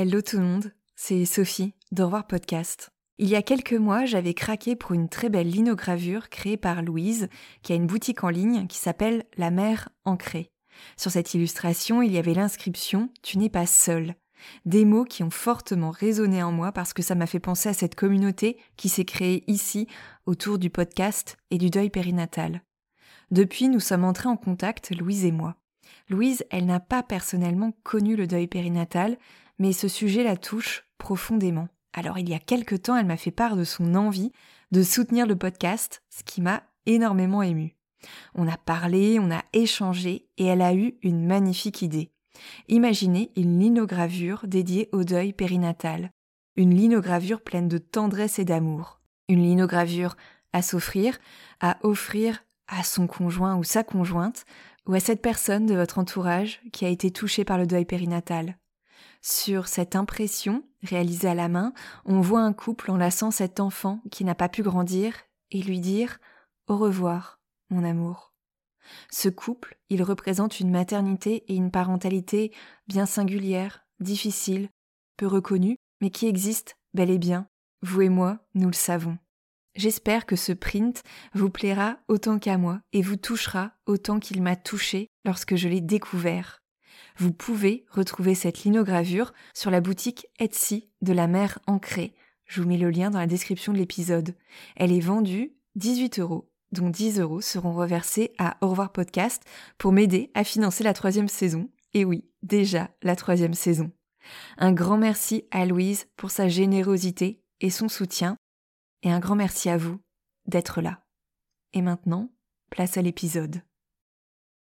Hello tout le monde, c'est Sophie d'Au revoir podcast. Il y a quelques mois, j'avais craqué pour une très belle linogravure créée par Louise, qui a une boutique en ligne qui s'appelle La mer ancrée. Sur cette illustration, il y avait l'inscription Tu n'es pas seul. Des mots qui ont fortement résonné en moi parce que ça m'a fait penser à cette communauté qui s'est créée ici autour du podcast et du deuil périnatal. Depuis, nous sommes entrés en contact, Louise et moi. Louise, elle n'a pas personnellement connu le deuil périnatal, mais ce sujet la touche profondément. Alors il y a quelque temps, elle m'a fait part de son envie de soutenir le podcast, ce qui m'a énormément ému. On a parlé, on a échangé et elle a eu une magnifique idée. Imaginez une linogravure dédiée au deuil périnatal. Une linogravure pleine de tendresse et d'amour. Une linogravure à s'offrir, à offrir à son conjoint ou sa conjointe, ou à cette personne de votre entourage qui a été touchée par le deuil périnatal. Sur cette impression, réalisée à la main, on voit un couple enlaçant cet enfant qui n'a pas pu grandir et lui dire au revoir, mon amour. Ce couple, il représente une maternité et une parentalité bien singulières, difficiles, peu reconnues, mais qui existent bel et bien. Vous et moi, nous le savons. J'espère que ce print vous plaira autant qu'à moi et vous touchera autant qu'il m'a touché lorsque je l'ai découvert. Vous pouvez retrouver cette linogravure sur la boutique Etsy de la mer ancrée. Je vous mets le lien dans la description de l'épisode. Elle est vendue 18 euros, dont 10 euros seront reversés à Au revoir podcast pour m'aider à financer la troisième saison. Et oui, déjà la troisième saison. Un grand merci à Louise pour sa générosité et son soutien. Et un grand merci à vous d'être là. Et maintenant, place à l'épisode.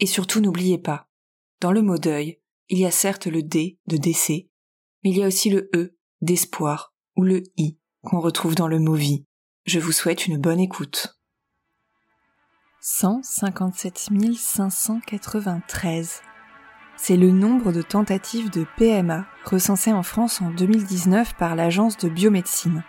Et surtout n'oubliez pas, dans le mot deuil, il y a certes le D de décès, mais il y a aussi le E d'espoir ou le I qu'on retrouve dans le mot vie. Je vous souhaite une bonne écoute. 157 593. C'est le nombre de tentatives de PMA recensées en France en 2019 par l'Agence de biomédecine.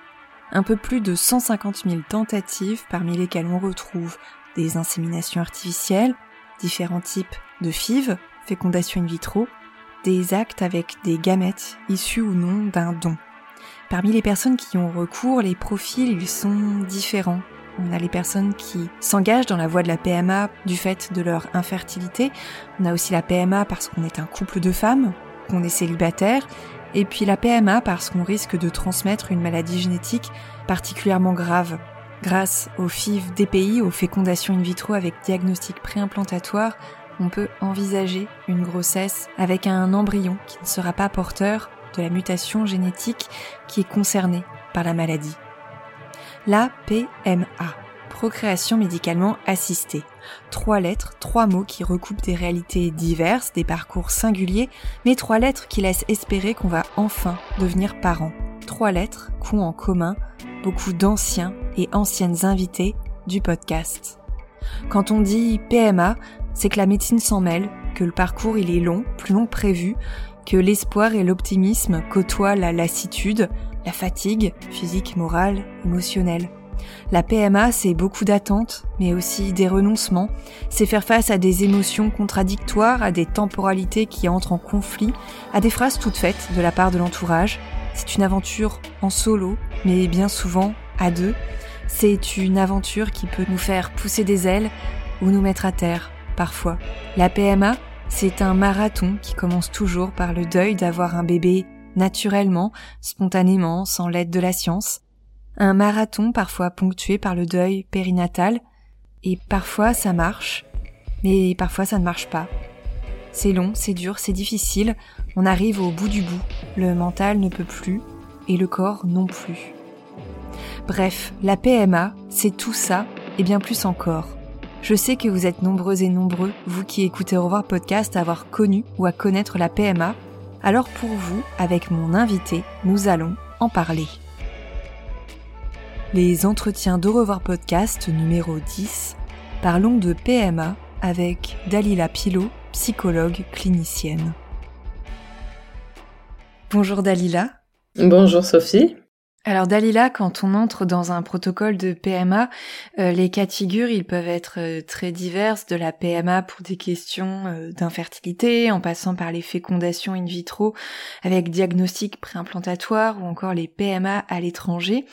Un peu plus de 150 000 tentatives parmi lesquelles on retrouve des inséminations artificielles, différents types de FIV, fécondation in vitro, des actes avec des gamètes issus ou non d'un don. Parmi les personnes qui ont recours, les profils ils sont différents. On a les personnes qui s'engagent dans la voie de la PMA du fait de leur infertilité. On a aussi la PMA parce qu'on est un couple de femmes, qu'on est célibataire. Et puis la PMA parce qu'on risque de transmettre une maladie génétique particulièrement grave Grâce au FIV DPI, aux fécondations in vitro avec diagnostic préimplantatoire, on peut envisager une grossesse avec un embryon qui ne sera pas porteur de la mutation génétique qui est concernée par la maladie. La PMA, procréation médicalement assistée. Trois lettres, trois mots qui recoupent des réalités diverses, des parcours singuliers, mais trois lettres qui laissent espérer qu'on va enfin devenir parent. Trois lettres qu'ont en commun beaucoup d'anciens et anciennes invités du podcast. Quand on dit PMA, c'est que la médecine s'en mêle, que le parcours il est long, plus long que prévu, que l'espoir et l'optimisme côtoient la lassitude, la fatigue physique, morale, émotionnelle. La PMA, c'est beaucoup d'attentes, mais aussi des renoncements. C'est faire face à des émotions contradictoires, à des temporalités qui entrent en conflit, à des phrases toutes faites de la part de l'entourage, c'est une aventure en solo, mais bien souvent à deux. C'est une aventure qui peut nous faire pousser des ailes ou nous mettre à terre, parfois. La PMA, C'est un marathon qui commence toujours par le deuil d'avoir un bébé naturellement, spontanément, sans l'aide de la science. Un marathon parfois ponctué par le deuil périnatal, et parfois ça marche, mais parfois ça ne marche pas. C'est long, c'est dur, c'est difficile, on arrive au bout du bout, le mental ne peut plus, et le corps non plus. Bref, la PMA, c'est tout ça, et bien plus encore. Je sais que vous êtes nombreux et nombreux, vous qui écoutez revoir podcast, à avoir connu ou à connaître la PMA. Alors pour vous, avec mon invité, nous allons en parler. Les entretiens d'Au revoir podcast numéro 10. Parlons de PMA avec Dalila Pilot, psychologue clinicienne. Bonjour Dalila. Bonjour Sophie. Alors Dalila, quand on entre dans un protocole de PMA, euh, les cas de figure, ils peuvent être euh, très diverses, de la PMA pour des questions euh, d'infertilité, en passant par les fécondations in vitro avec diagnostic préimplantatoire ou encore les PMA à l'étranger.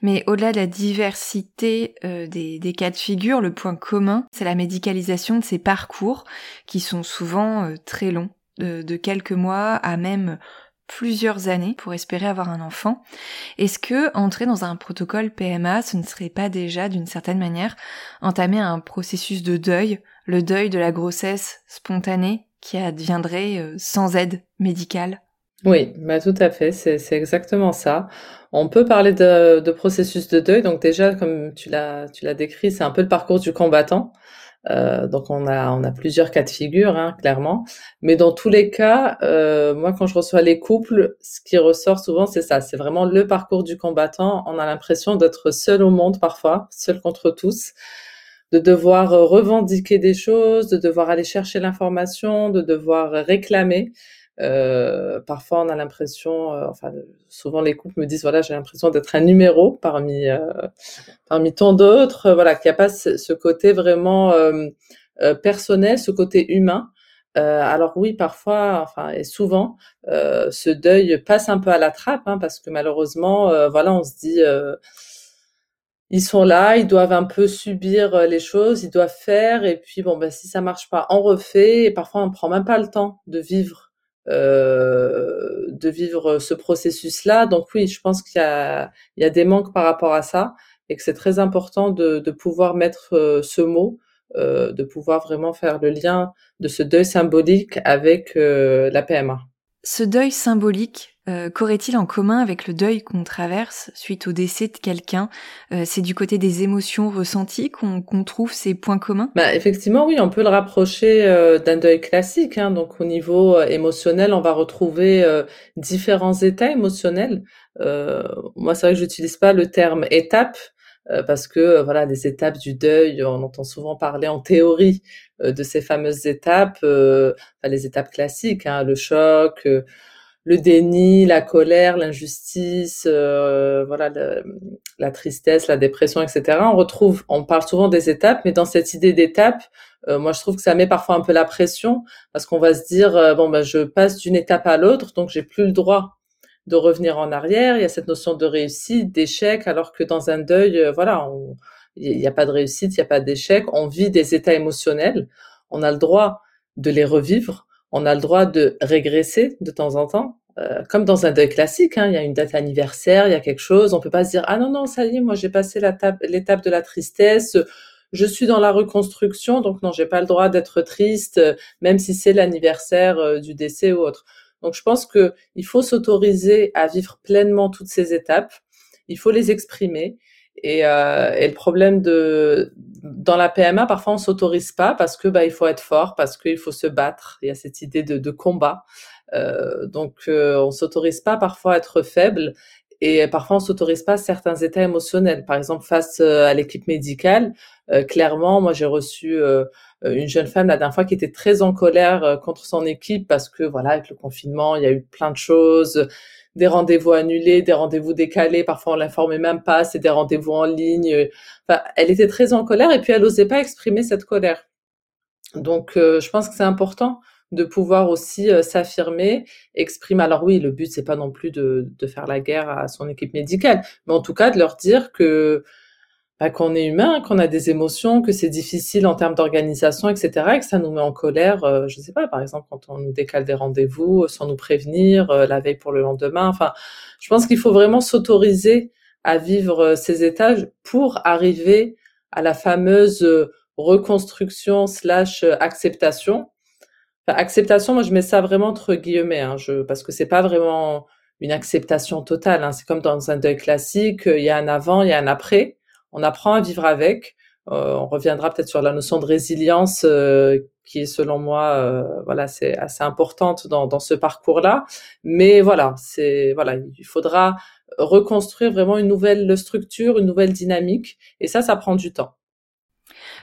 Mais au-delà de la diversité des, cas de figure, le point commun, c'est la médicalisation de ces parcours qui sont souvent très longs, de quelques mois à même plusieurs années pour espérer avoir un enfant. Est-ce que entrer dans un protocole PMA, ce ne serait pas déjà d'une certaine manière entamer un processus de deuil, le deuil de la grossesse spontanée qui adviendrait euh, sans aide médicale? Oui, bah tout à fait, c'est exactement ça. On peut parler de, de, processus de deuil. Donc déjà, comme tu l'as tu l'as décrit, c'est un peu le parcours du combattant. Euh, donc on a on a plusieurs cas de figure, hein, clairement. Mais dans tous les cas, euh, moi quand je reçois les couples, ce qui ressort souvent c'est ça, c'est vraiment le parcours du combattant. On a l'impression d'être seul au monde parfois, seul contre tous, de devoir revendiquer des choses, de devoir aller chercher l'information, de devoir réclamer. Euh, parfois, on a l'impression, euh, enfin, souvent les couples me disent, voilà, j'ai l'impression d'être un numéro parmi euh, parmi tant d'autres, voilà, qu'il n'y a pas ce, côté vraiment personnel, ce côté humain. alors oui, parfois, enfin et souvent, ce deuil passe un peu à la trappe, hein, parce que malheureusement, voilà, on se dit ils sont là, ils doivent un peu subir les choses, ils doivent faire, et puis bon, ben si ça marche pas, on refait, et parfois on prend même pas le temps de vivre euh, de vivre ce processus-là. Donc oui, je pense qu'il y a, y a des manques par rapport à ça et que c'est très important de, de pouvoir mettre euh, ce mot, euh, de pouvoir vraiment faire le lien de ce deuil symbolique avec la PMA. Ce deuil symbolique, euh, qu'aurait-il en commun avec le deuil qu'on traverse suite au décès de quelqu'un? Euh, C'est du côté des émotions ressenties qu'on trouve ces points communs? Bah, Effectivement, oui, on peut le rapprocher euh, d'un deuil classique. Hein. donc au niveau émotionnel, on va retrouver différents états émotionnels. moi, c'est vrai que j'utilise pas le terme étape parce que voilà, les étapes du deuil, on entend souvent parler en théorie de ces fameuses étapes, les étapes classiques, hein, le choc le déni, la colère, l'injustice, euh, voilà, la tristesse, la dépression, etc. On retrouve, on parle souvent des étapes, mais dans cette idée d'étape, euh, moi je trouve que ça met parfois un peu la pression parce qu'on va se dire euh, bon ben je passe d'une étape à l'autre, donc j'ai plus le droit de revenir en arrière. Il y a cette notion de réussite, d'échec, alors que dans un deuil, voilà, il n'y a pas de réussite, il n'y a pas d'échec. On vit des états émotionnels, on a le droit de les revivre on a le droit de régresser de temps en temps. Euh, comme dans un deuil classique, hein, il y a une date anniversaire, il y a quelque chose, on peut pas se dire ah non non ça y est, moi j'ai passé l'étape de la tristesse, je suis dans la reconstruction, donc non j'ai pas le droit d'être triste, même si c'est l'anniversaire euh, du décès ou autre. Donc je pense que il faut s'autoriser à vivre pleinement toutes ces étapes, il faut les exprimer et, euh, et, le problème de dans la PMA, parfois on s'autorise pas parce que bah il faut être fort, parce qu'il faut se battre. Il y a cette idée de, de combat. Euh, donc euh, on s'autorise pas parfois à être faible et parfois on s'autorise pas certains états émotionnels. Par exemple face euh, à l'équipe médicale, euh, clairement, moi j'ai reçu une jeune femme la dernière fois qui était très en colère contre son équipe parce que voilà avec le confinement il y a eu plein de choses des rendez-vous annulés, des rendez-vous décalés, parfois on l'informait même pas, c'est des rendez-vous en ligne. Enfin, elle était très en colère et puis elle n'osait pas exprimer cette colère. Donc, euh, je pense que c'est important de pouvoir aussi euh, s'affirmer, exprimer. Alors oui, le but c'est pas non plus de, de, faire la guerre à son équipe médicale, mais en tout cas de leur dire que bah, qu'on est humain, qu'on a des émotions, que c'est difficile en termes d'organisation, etc., et que ça nous met en colère. Euh, je sais pas, par exemple, quand on nous décale des rendez-vous sans nous prévenir, la veille pour le lendemain. Enfin, je pense qu'il faut vraiment s'autoriser à vivre ces étages pour arriver à la fameuse reconstruction slash acceptation. Enfin, acceptation, moi je mets ça vraiment entre guillemets, hein, je, parce que c'est pas vraiment une acceptation totale. Hein. C'est comme dans un deuil classique, il y a un avant, il y a un après. On apprend à vivre avec. Euh, on reviendra peut-être sur la notion de résilience euh, qui est selon moi, euh, voilà, c'est assez importante dans, dans ce parcours-là. Mais voilà, c'est voilà, il faudra reconstruire vraiment une nouvelle structure, une nouvelle dynamique, et ça, ça prend du temps.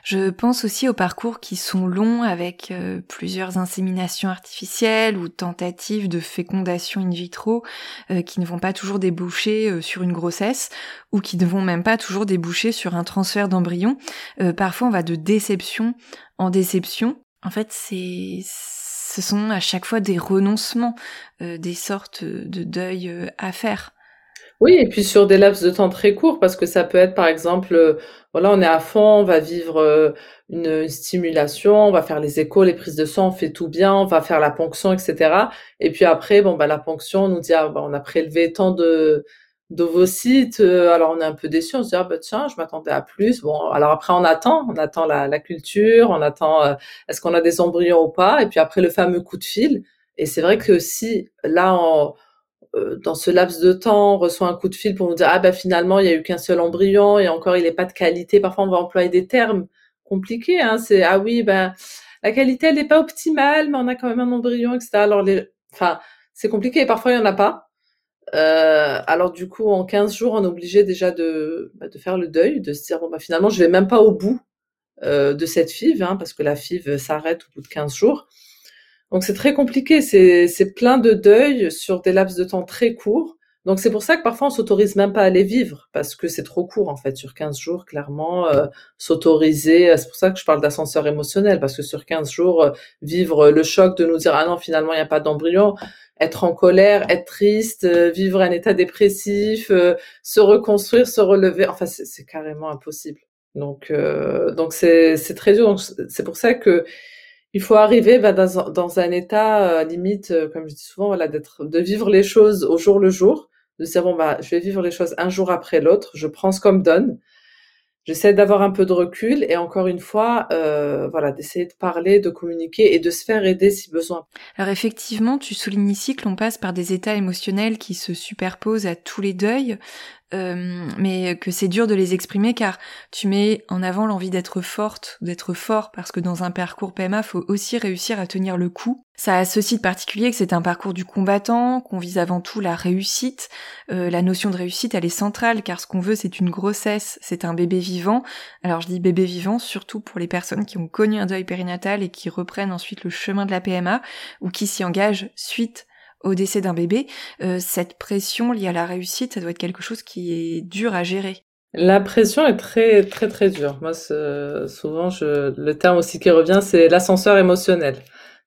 Je pense aussi aux parcours qui sont longs avec euh, plusieurs inséminations artificielles ou tentatives de fécondation in vitro euh, qui ne vont pas toujours déboucher euh, sur une grossesse ou qui ne vont même pas toujours déboucher sur un transfert d'embryon. parfois on va de déception en déception. En fait, c'est ce sont à chaque fois des renoncements, des sortes de deuil à faire. Oui, et puis sur des laps de temps très courts, parce que ça peut être par exemple, euh, voilà, on est à fond, on va vivre euh, une, stimulation, on va faire les échos, les prises de sang, on fait tout bien, on va faire la ponction, etc. Et puis après, bon, bah, la ponction, on nous dit, ah, bah, on a prélevé tant de d'ovocytes, euh, alors on est un peu déçu, on se dit, ah, bah, tiens, je m'attendais à plus. Bon, alors après, on attend, on attend la, la culture, on attend, est-ce qu'on a des embryons ou pas, et puis après, le fameux coup de fil. Et c'est vrai que si, là, on dans ce laps de temps, reçoit un coup de fil pour nous dire ah ben finalement il y a eu qu'un seul embryon et encore il n'est pas de qualité. Parfois on va employer des termes compliqués. Hein. C'est ah oui ben la qualité elle n'est pas optimale, mais on a quand même un embryon, etc. Alors les, enfin c'est compliqué. Parfois il y en a pas. Euh, alors du coup en 15 jours on est obligé déjà de bah, de faire le deuil, de se dire bon bah finalement je vais même pas au bout euh, de cette FIV hein, parce que la FIV s'arrête au bout de 15 jours. Donc c'est très compliqué, c'est plein de deuil sur des laps de temps très courts. Donc c'est pour ça que parfois on s'autorise même pas à les vivre parce que c'est trop court en fait sur 15 jours clairement euh, s'autoriser c'est pour ça que je parle d'ascenseur émotionnel parce que sur 15 jours euh, vivre le choc de nous dire ah non finalement il n'y a pas d'embryon être en colère, être triste, euh, vivre un état dépressif, se reconstruire, se relever enfin c'est carrément impossible. Donc donc c'est c'est très dur c'est pour ça que il faut arriver bah, dans, dans, un état euh, limite, euh, comme je dis souvent, voilà, d'être, de vivre les choses au jour le jour, de se dire bon bah, je vais vivre les choses un jour après l'autre, je prends ce comme donne. J'essaie d'avoir un peu de recul et encore une fois, euh, voilà, d'essayer de parler, de communiquer et de se faire aider si besoin. Alors effectivement, tu soulignes ici que l'on passe par des états émotionnels qui se superposent à tous les deuils. Euh, mais que c'est dur de les exprimer car tu mets en avant l'envie d'être forte, d'être fort, parce que dans un parcours PMA, faut aussi réussir à tenir le coup. Ça a ceci de particulier que c'est un parcours du combattant, qu'on vise avant tout la réussite. Euh, la notion de réussite, elle est centrale, car ce qu'on veut, c'est une grossesse, c'est un bébé vivant. Alors je dis bébé vivant, surtout pour les personnes qui ont connu un deuil périnatal et qui reprennent ensuite le chemin de la PMA, ou qui s'y engagent suite au décès d'un bébé, euh, cette pression liée à la réussite, ça doit être quelque chose qui est dur à gérer. La pression est très très très dure. Moi, souvent, je, le terme aussi qui revient, c'est l'ascenseur émotionnel.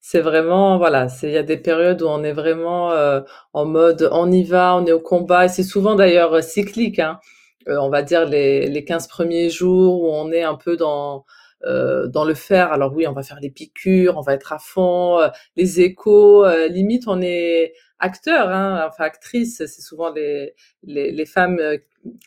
C'est vraiment voilà, c'est il y a des périodes où on est vraiment euh, en mode on y va, on est au combat et c'est souvent d'ailleurs cyclique. Hein. Euh, on va dire les les 15 premiers jours où on est un peu dans euh, dans le faire. Alors oui, on va faire les piqûres, on va être à fond, euh, les échos. Euh, limite, on est acteur, hein, enfin actrice. C'est souvent les, les, les, femmes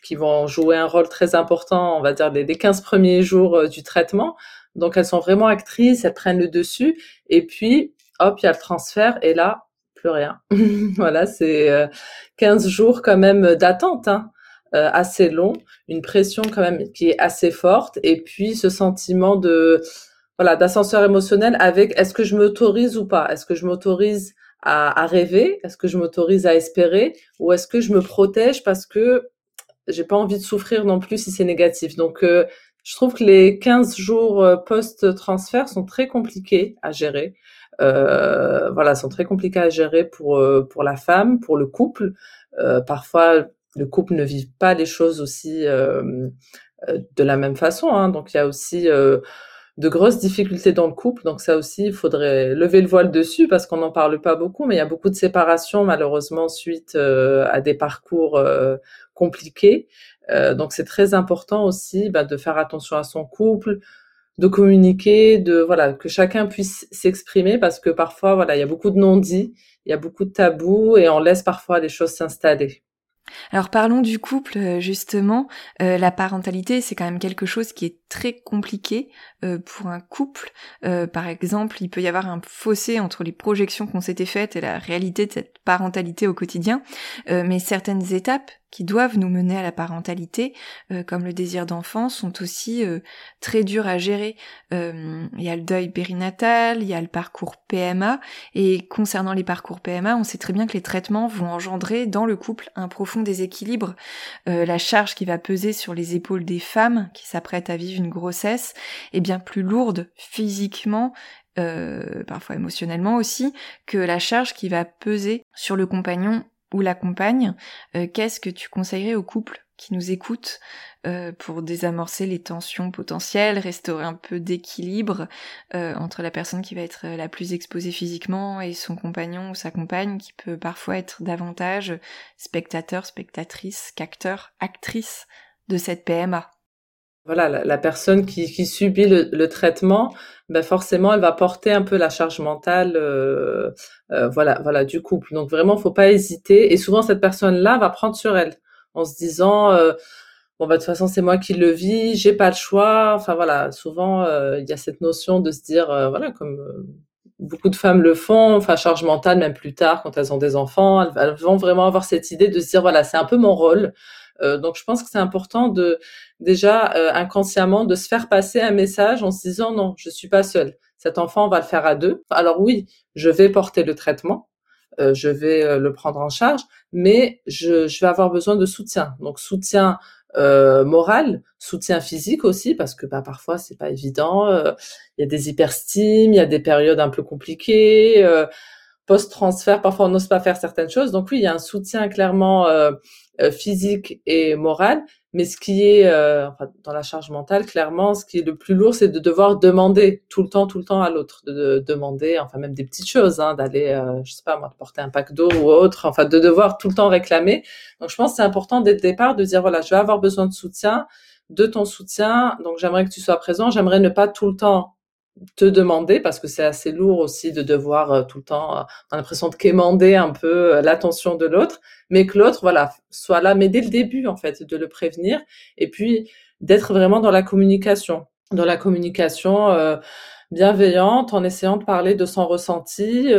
qui vont jouer un rôle très important, on va dire, les, les 15 premiers jours du traitement. Donc, elles sont vraiment actrices, elles prennent le dessus. Et puis, hop, il y a le transfert. Et là, plus rien. voilà, c'est 15 jours quand même d'attente. Hein. Euh, assez long, une pression quand même qui est assez forte, et puis ce sentiment de voilà d'ascenseur émotionnel avec est-ce que je m'autorise ou pas? Est-ce que je m'autorise à, à, rêver? Est-ce que je m'autorise à espérer? Ou est-ce que je me protège parce que j'ai pas envie de souffrir non plus si c'est négatif? Donc euh, je trouve que les 15 jours euh, post-transfert sont très compliqués à gérer. Euh, voilà, sont très compliqués à gérer pour pour la femme, pour le couple. Euh, parfois, le couple ne vit pas les choses aussi euh, de la même façon. Hein. Donc il y a aussi de grosses difficultés dans le couple. Donc ça aussi, il faudrait lever le voile dessus parce qu'on n'en parle pas beaucoup, mais il y a beaucoup de séparations malheureusement suite à des parcours compliqués. Donc c'est très important aussi bah, de faire attention à son couple, de communiquer, de voilà que chacun puisse s'exprimer parce que parfois voilà il y a beaucoup de non-dits, il y a beaucoup de tabous et on laisse parfois les choses s'installer. Alors parlons du couple euh, justement. Euh, la parentalité, c'est quand même quelque chose qui est très compliqué euh, pour un couple. par exemple, il peut y avoir un fossé entre les projections qu'on s'était faites et la réalité de cette parentalité au quotidien. mais certaines étapes qui doivent nous mener à la parentalité, euh, comme le désir d'enfant, sont aussi euh, très durs à gérer. Euh, il y a le deuil périnatal, il y a le parcours PMA, et concernant les parcours PMA, on sait très bien que les traitements vont engendrer dans le couple un profond déséquilibre. la charge qui va peser sur les épaules des femmes qui s'apprêtent à vivre une grossesse est bien plus lourde physiquement parfois émotionnellement aussi, que la charge qui va peser sur le compagnon ou la compagne, euh, qu'est-ce que tu conseillerais aux couples qui nous écoutent euh, pour désamorcer les tensions potentielles, restaurer un peu d'équilibre euh, entre la personne qui va être la plus exposée physiquement et son compagnon ou sa compagne qui peut parfois être davantage spectateur, spectatrice qu'acteur, actrice de cette PMA voilà, la, personne qui, subit le, traitement, ben forcément, elle va porter un peu la charge mentale, euh, euh, voilà, voilà, du couple. Donc vraiment, faut pas hésiter. Et souvent, cette personne-là va prendre sur elle, en se disant, euh, bon bah de toute façon, c'est moi qui le vis, j'ai pas le choix. Enfin voilà, souvent, il y a cette notion de se dire, voilà, comme beaucoup de femmes le font, enfin charge mentale, même plus tard, quand elles ont des enfants, elles vont vraiment avoir cette idée de se dire, voilà, c'est un peu mon rôle. Euh, donc je pense que c'est important de déjà euh, inconsciemment de se faire passer un message en se disant non, je suis pas seule. Cet enfant va le faire à deux. Alors oui, je vais porter le traitement, euh, je vais le prendre en charge, mais je, je, vais avoir besoin de soutien. Donc soutien moral, soutien physique aussi, parce que bah, parfois c'est pas évident. Il y a des hyperstimes, il y a des périodes un peu compliquées. Post-transfert, parfois on n'ose pas faire certaines choses. Donc oui, il y a un soutien clairement euh, physique et morale. Mais ce qui est euh, dans la charge mentale, clairement, ce qui est le plus lourd, c'est de devoir demander tout le temps, tout le temps à l'autre, de, demander, enfin même des petites choses, hein, d'aller, euh, je sais pas moi, porter un pack d'eau ou autre, enfin de devoir tout le temps réclamer. Donc je pense c'est important dès le départ de dire voilà, je vais avoir besoin de soutien, de ton soutien, donc j'aimerais que tu sois présent, j'aimerais ne pas tout le temps te demander parce que c'est assez lourd aussi de devoir euh, tout le temps, euh, l'impression de quémander un peu euh, l'attention de l'autre, mais que l'autre, voilà, soit là, mais dès le début, en fait, de le prévenir et puis d'être vraiment dans la communication, dans la communication bienveillante, en essayant de parler de son ressenti,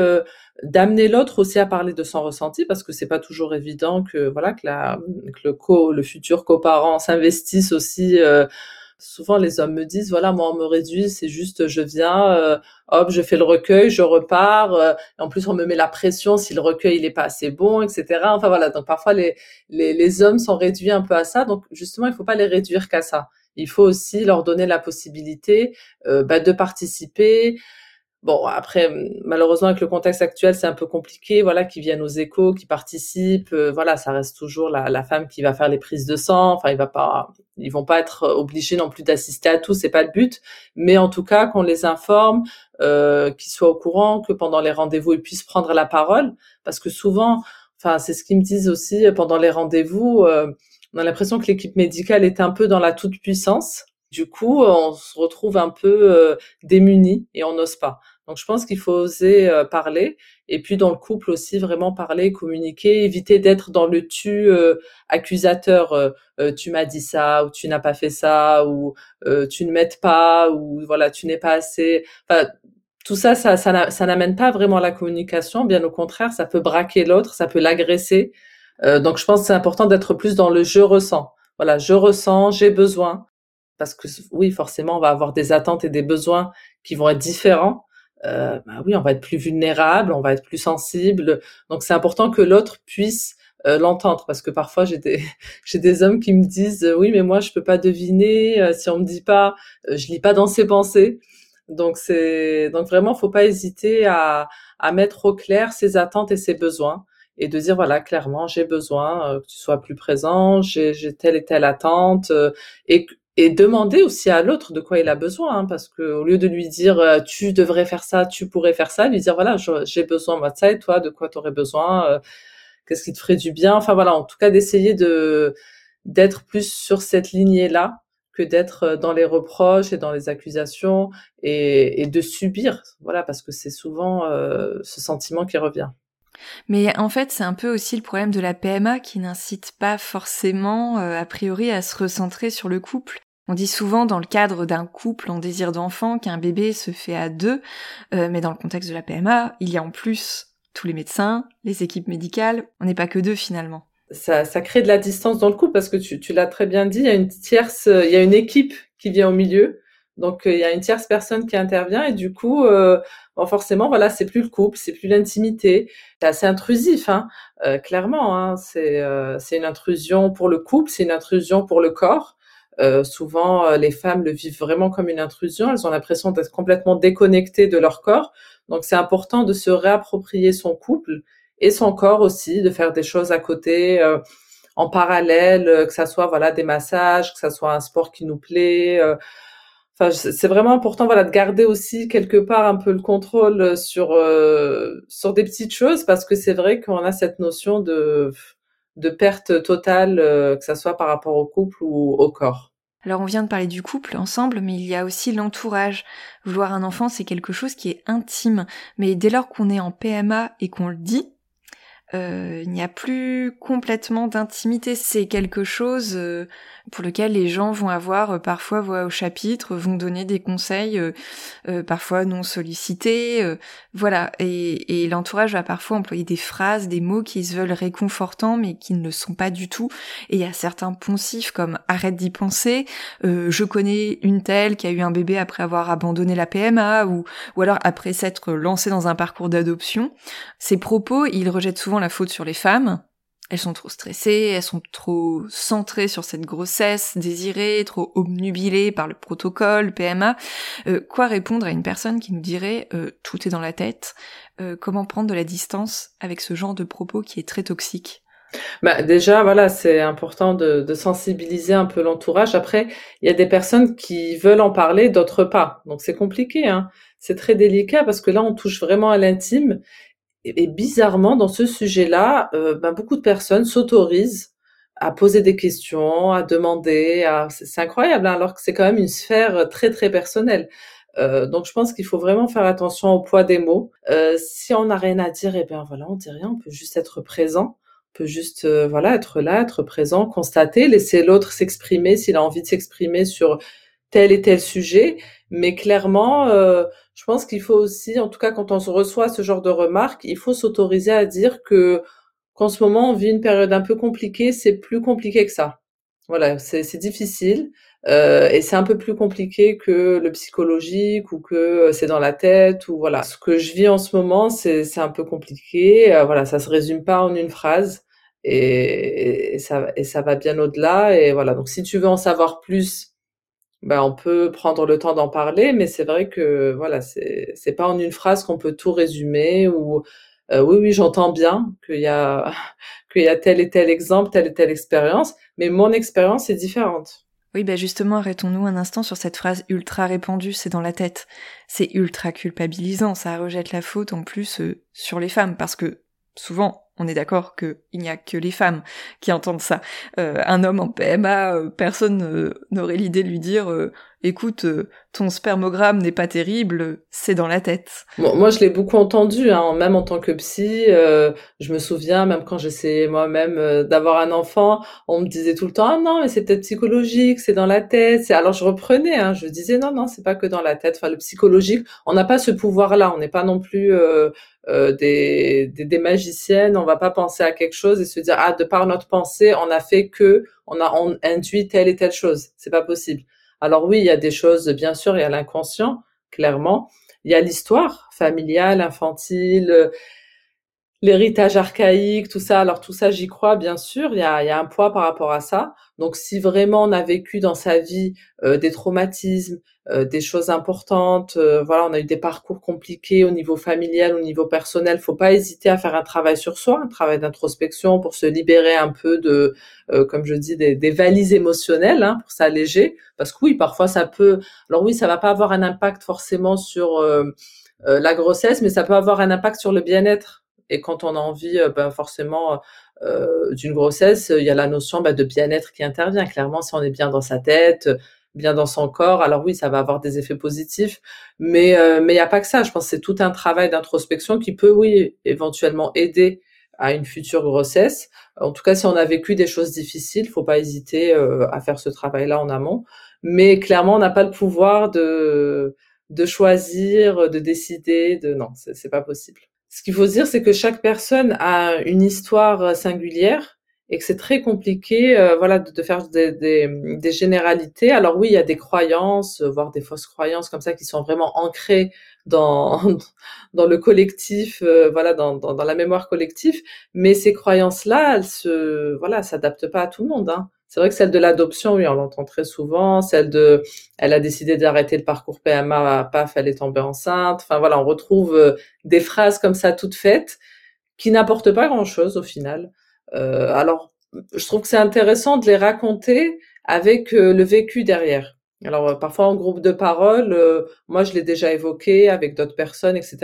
d'amener l'autre aussi à parler de son ressenti parce que c'est pas toujours évident que voilà que, la, que le co, le futur coparent s'investisse aussi souvent les hommes me disent voilà moi on me réduit c'est juste je viens euh, hop je fais le recueil je repars euh, en plus on me met la pression si le recueil il est pas assez bon etc enfin voilà donc parfois les, les, les hommes sont réduits un peu à ça. Donc justement il faut pas les réduire qu'à ça. Il faut aussi leur donner la possibilité euh, bah, de participer Bon, après, malheureusement, avec le contexte actuel, c'est un peu compliqué. Voilà, qui viennent aux échos, qui participent. Euh, voilà, ça reste toujours la, femme qui va faire les prises de sang. Enfin, il va pas, ils vont pas être obligés non plus d'assister à tout. C'est pas le but. Mais en tout cas, qu'on les informe, euh, qu'ils soient au courant, que pendant les rendez-vous, ils puissent prendre la parole, parce que souvent, enfin, c'est ce qu'ils me disent aussi pendant les rendez-vous. Euh, on a l'impression que l'équipe médicale est un peu dans la toute puissance du coup, on se retrouve un peu euh, démuni et on n'ose pas. Donc, je pense qu'il faut oser euh, parler et puis dans le couple aussi vraiment parler, communiquer, éviter d'être dans le tu euh, accusateur. tu m'as dit ça ou tu n'as pas fait ça ou tu ne m'aides pas ou voilà tu n'es pas assez. Enfin, tout ça, ça, ça, n'amène pas vraiment à la communication. Bien au contraire, ça peut braquer l'autre, ça peut l'agresser. donc, je pense que c'est important d'être plus dans le je ressens. Voilà, je ressens, j'ai besoin parce que oui, forcément, on va avoir des attentes et des besoins qui vont être différents. Euh, bah oui, on va être plus vulnérable, on va être plus sensible. Donc, c'est important que l'autre puisse euh, l'entendre, parce que parfois j'ai des j'ai des hommes qui me disent euh, oui, mais moi je peux pas deviner euh, si on me dit pas, je lis pas dans ses pensées. Donc c'est donc vraiment, faut pas hésiter à à mettre au clair ses attentes et ses besoins et de dire voilà clairement j'ai besoin que tu sois plus présent, j'ai telle et telle attente et et demander aussi à l'autre de quoi il a besoin, hein, parce que au lieu de lui dire euh, tu devrais faire ça, tu pourrais faire ça, lui dire voilà j'ai besoin de ça et toi de quoi tu aurais besoin, euh, qu'est-ce qui te ferait du bien, enfin voilà en tout cas d'essayer de d'être plus sur cette lignée là que d'être euh, dans les reproches et dans les accusations et, et de subir voilà parce que c'est souvent ce sentiment qui revient. Mais en fait, c'est un peu aussi le problème de la PMA qui n'incite pas forcément, a priori, à se recentrer sur le couple. On dit souvent dans le cadre d'un couple en désir d'enfant qu'un bébé se fait à deux, euh, mais dans le contexte de la PMA, il y a en plus tous les médecins, les équipes médicales, on n'est pas que deux finalement. Ça, ça, crée de la distance dans le couple parce que tu, tu l'as très bien dit, il y a une tierce, il y a une équipe qui vient au milieu, donc euh, il y a une tierce personne qui intervient et du coup, euh, bon, forcément, voilà, c'est plus le couple, c'est plus l'intimité, c'est intrusif, hein, euh, clairement. Hein, c'est euh, c'est une intrusion pour le couple, c'est une intrusion pour le corps. Euh, souvent, euh, les femmes le vivent vraiment comme une intrusion. Elles ont l'impression d'être complètement déconnectées de leur corps. Donc, c'est important de se réapproprier son couple et son corps aussi, de faire des choses à côté, euh, en parallèle, que ça soit voilà des massages, que ça soit un sport qui nous plaît. Enfin, c'est vraiment important, voilà, de garder aussi quelque part un peu le contrôle sur sur des petites choses, parce que c'est vrai qu'on a cette notion de de perte totale, que ça soit par rapport au couple ou au corps. Alors on vient de parler du couple ensemble, mais il y a aussi l'entourage. Vouloir un enfant, c'est quelque chose qui est intime. Mais dès lors qu'on est en PMA et qu'on le dit, euh, il n'y a plus complètement d'intimité. C'est quelque chose euh, pour lequel les gens vont avoir euh, parfois voix au chapitre, vont donner des conseils parfois non sollicités, voilà. Et, et l'entourage va parfois employer des phrases, des mots qui se veulent réconfortants mais qui ne le sont pas du tout. Et il y a certains poncifs comme arrête d'y penser, je connais une telle qui a eu un bébé après avoir abandonné la PMA ou ou alors après s'être lancée dans un parcours d'adoption. Ces propos, ils rejettent souvent la faute sur les femmes. Elles sont trop stressées, elles sont trop centrées sur cette grossesse désirée, trop obnubilées par le protocole PMA. Euh, quoi répondre à une personne qui nous dirait euh, tout est dans la tête euh, Comment prendre de la distance avec ce genre de propos qui est très toxique? Bah déjà, voilà, c'est important de, sensibiliser un peu l'entourage. Après, il y a des personnes qui veulent en parler, d'autres pas. Donc c'est compliqué, hein. C'est très délicat parce que là, on touche vraiment à l'intime et, bizarrement, dans ce sujet-là, euh, ben, beaucoup de personnes s'autorisent à poser des questions, à demander. À... C'est incroyable, hein, alors que c'est quand même une sphère très très personnelle. Euh, donc je pense qu'il faut vraiment faire attention au poids des mots. Euh, si on n'a rien à dire, et eh bien voilà, on dit rien, on peut juste être présent, on peut juste euh, voilà être là, être présent, constater, laisser l'autre s'exprimer s'il a envie de s'exprimer sur tel et tel sujet. Mais clairement, euh, je pense qu'il faut aussi, en tout cas quand on se reçoit ce genre de remarques, il faut s'autoriser à dire que qu'en ce moment on vit une période un peu compliquée, c'est plus compliqué que ça. Voilà, c'est difficile euh, et c'est un peu plus compliqué que le psychologique ou que c'est dans la tête ou voilà. Ce que je vis en ce moment, c'est un peu compliqué. Euh, voilà, ça se résume pas en une phrase et, et ça et ça va bien au-delà et voilà. Donc si tu veux en savoir plus ben, on peut prendre le temps d'en parler, mais c'est vrai que voilà, c'est c'est pas en une phrase qu'on peut tout résumer ou euh, oui oui j'entends bien qu'il y a qu'il y a tel et tel exemple, telle et telle expérience, mais mon expérience est différente. Oui, ben justement, arrêtons-nous un instant sur cette phrase ultra répandue, c'est dans la tête. C'est ultra culpabilisant, ça rejette la faute en plus euh, sur les femmes, parce que souvent, on est d'accord qu'il n'y a que les femmes qui entendent ça. Euh, un homme en PMA, euh, personne euh, n'aurait l'idée de lui dire écoute, ton spermogramme n'est pas terrible, c'est dans la tête. moi, je l'ai beaucoup entendu, hein, même en tant que psy. je me souviens, même quand j'essayais moi-même d'avoir un enfant, on me disait tout le temps ah non, mais c'est peut-être psychologique, c'est dans la tête. Alors je reprenais, hein, je disais non, non, c'est pas que dans la tête. Enfin, le psychologique, on n'a pas ce pouvoir-là. On n'est pas non plus euh, des, des, magiciennes, on va pas penser à quelque chose et se dire ah de par notre pensée on a fait que on a induit telle et telle chose. C'est pas possible. Alors oui, il y a des choses bien sûr, il y a l'inconscient clairement, il y a l'histoire familiale, infantile, l'héritage archaïque, tout ça. Alors tout ça, j'y crois, bien sûr. Il y a, un poids par rapport à ça. Donc si vraiment on a vécu dans sa vie euh, des traumatismes, euh, des choses importantes, euh, voilà, on a eu des parcours compliqués au niveau familial, au niveau personnel, faut pas hésiter à faire un travail sur soi, un travail d'introspection pour se libérer un peu de, comme je dis, des, des valises émotionnelles, hein, pour s'alléger. Parce que oui, parfois ça peut. Alors oui, ça va pas avoir un impact forcément sur la grossesse, mais ça peut avoir un impact sur le bien-être et quand on a envie, euh, ben forcément, euh, d'une grossesse, il y a la notion ben, de bien-être qui intervient. Clairement, si on est bien dans sa tête, bien dans son corps, alors oui, ça va avoir des effets positifs. Mais euh, mais il n'y a pas que ça. Je pense que c'est tout un travail d'introspection qui peut, oui, éventuellement aider à une future grossesse. En tout cas, si on a vécu des choses difficiles, faut pas hésiter à faire ce travail-là en amont. Mais clairement, on n'a pas le pouvoir de de choisir, de décider, de non, c'est pas possible ce qu'il faut dire, c'est que chaque personne a une histoire euh, singulière et que c'est très compliqué, euh, voilà, de, faire des, des, des, généralités. Alors oui, il y a des croyances, euh, voire des fausses croyances comme ça, qui sont vraiment ancrées dans dans le collectif, voilà, dans, dans, dans, la mémoire collective. Mais ces croyances-là, elles se, voilà, s'adaptent pas à tout le monde. Hein. C'est vrai que celle de l'adoption, oui, on l'entend très souvent. Celle de, elle a décidé d'arrêter le parcours PMA, paf, elle est tombée enceinte. Enfin voilà, on retrouve euh, des phrases comme ça toutes faites qui n'apportent pas grand-chose au final. Euh, alors, je trouve que c'est intéressant de les raconter avec euh, le vécu derrière. Alors euh, parfois en groupe de parole, moi je l'ai déjà évoqué avec d'autres personnes, etc.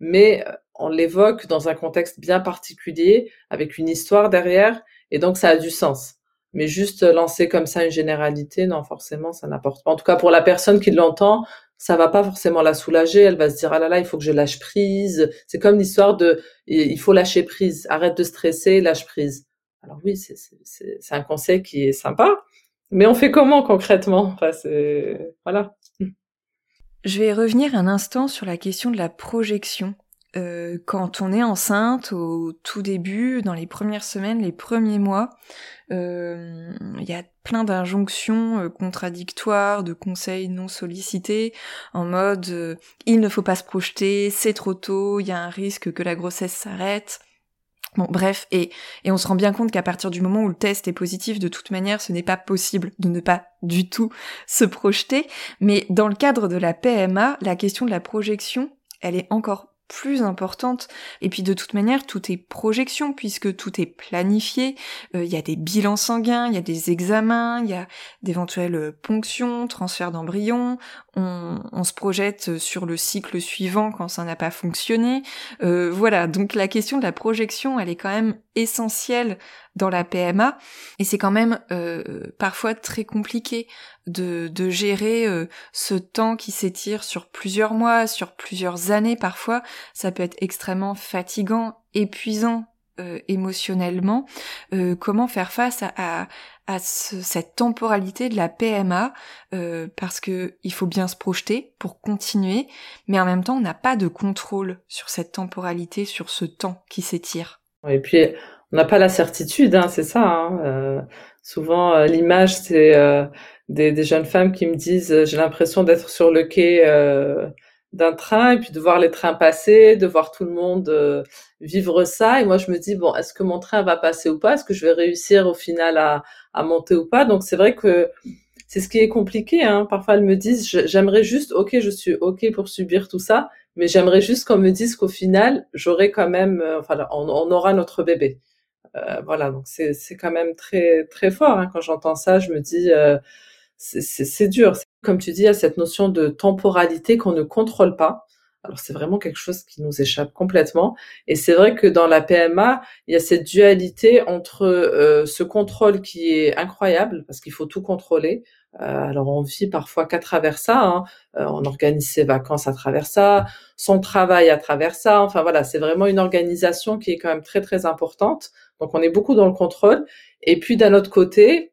Mais on l'évoque dans un contexte bien particulier, avec une histoire derrière, et donc ça a du sens. Mais juste lancer comme ça une généralité, non, forcément, ça n'apporte pas. En tout cas, pour la personne qui l'entend, ça va pas forcément la soulager. Elle va se dire, ah là là, il faut que je lâche prise. C'est comme l'histoire de, il faut lâcher prise. Arrête de stresser, lâche prise. Alors oui, c'est un conseil qui est sympa. Mais on fait comment concrètement? Enfin, Voilà. Je vais revenir un instant sur la question de la projection. Euh, quand on est enceinte au tout début, dans les premières semaines, les premiers mois, euh, il y a plein d'injonctions euh, contradictoires, de conseils non sollicités, en mode il ne faut pas se projeter, c'est trop tôt, il y a un risque que la grossesse s'arrête. Bon, bref, et, et on se rend bien compte qu'à partir du moment où le test est positif, de toute manière, ce n'est pas possible de ne pas du tout se projeter. Mais dans le cadre de la PMA, la question de la projection, elle est encore plus importante. Et puis de toute manière, tout est projection puisque tout est planifié. Euh, il y a des bilans sanguins, il y a des examens, il y a d'éventuelles euh, ponctions, transferts d'embryons. On, se projette sur le cycle suivant quand ça n'a pas fonctionné. Euh, voilà, donc la question de la projection, elle est quand même essentielle dans la PMA et c'est quand même parfois très compliqué de, de gérer euh, ce temps qui s'étire sur plusieurs mois, sur plusieurs années parfois. Ça peut être extrêmement fatigant, épuisant euh, émotionnellement. Euh, comment faire face à, cette temporalité de la PMA parce que il faut bien se projeter pour continuer, mais en même temps on n'a pas de contrôle sur cette temporalité, sur ce temps qui s'étire. Et puis on n'a pas la certitude, hein, c'est ça. Hein. souvent l'image c'est des, jeunes femmes qui me disent euh, j'ai l'impression d'être sur le quai euh, d'un train et puis de voir les trains passer, de voir tout le monde euh, vivre ça. Et moi, je me dis bon, est-ce que mon train va passer ou pas? Est-ce que je vais réussir au final à, à monter ou pas? Donc c'est vrai que c'est ce qui est compliqué. Hein. Parfois, elles me disent j'aimerais juste, ok, je suis ok pour subir tout ça, mais j'aimerais juste qu'on me dise qu'au final, j'aurai quand même, enfin, on, aura notre bébé. Euh, voilà, donc c'est quand même très très fort. Hein. Quand j'entends ça, je me dis c'est dur. Comme tu dis, il y a cette notion de temporalité qu'on ne contrôle pas. Alors c'est vraiment quelque chose qui nous échappe complètement. Et c'est vrai que dans la PMA, il y a cette dualité entre euh, ce contrôle qui est incroyable parce qu'il faut tout contrôler. Euh, alors on vit parfois qu'à travers ça. Hein. Euh, on organise ses vacances à travers ça, son travail à travers ça. Enfin voilà, c'est vraiment une organisation qui est quand même très très importante. Donc on est beaucoup dans le contrôle. Et puis d'un autre côté,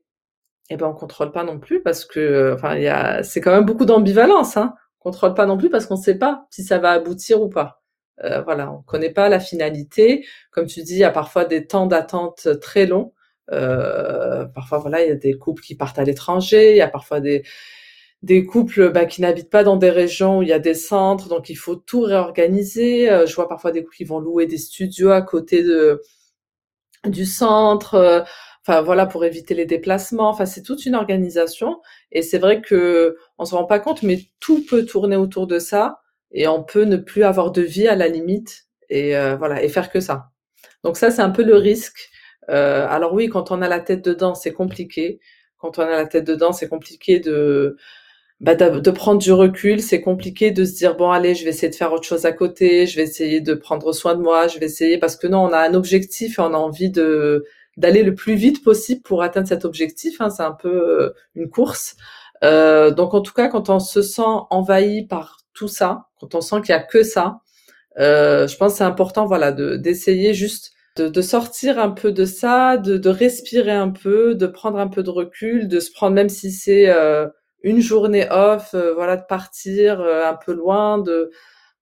eh ben on contrôle pas non plus parce que enfin il y a c'est quand même beaucoup d'ambivalence hein. On contrôle pas non plus parce qu'on sait pas si ça va aboutir ou pas. Euh, voilà, on connaît pas la finalité. Comme tu dis, il y a parfois des temps d'attente très longs. Euh, parfois voilà, il y a des couples qui partent à l'étranger, il y a parfois des des couples bah, qui n'habitent pas dans des régions où il y a des centres, donc il faut tout réorganiser. Euh, je vois parfois des couples qui vont louer des studios à côté de du centre, euh, enfin voilà pour éviter les déplacements. Enfin c'est toute une organisation et c'est vrai que on se rend pas compte, mais tout peut tourner autour de ça et on peut ne plus avoir de vie à la limite et euh, voilà et faire que ça. Donc ça c'est un peu le risque. alors oui, quand on a la tête dedans, c'est compliqué. Quand on a la tête dedans, c'est compliqué de bah, de, prendre du recul, c'est compliqué de se dire bon allez, je vais essayer de faire autre chose à côté, je vais essayer de prendre soin de moi, je vais essayer parce que non, on a un objectif et on a envie de d'aller le plus vite possible pour atteindre cet objectif. Hein, c'est un peu euh, une course. Euh, donc en tout cas, quand on se sent envahi par tout ça, quand on sent qu'il y a que ça, euh, je pense c'est important, voilà, de d'essayer juste de, sortir un peu de ça, de, respirer un peu, de prendre un peu de recul, de se prendre même si c'est une journée off, voilà, de partir un peu loin, de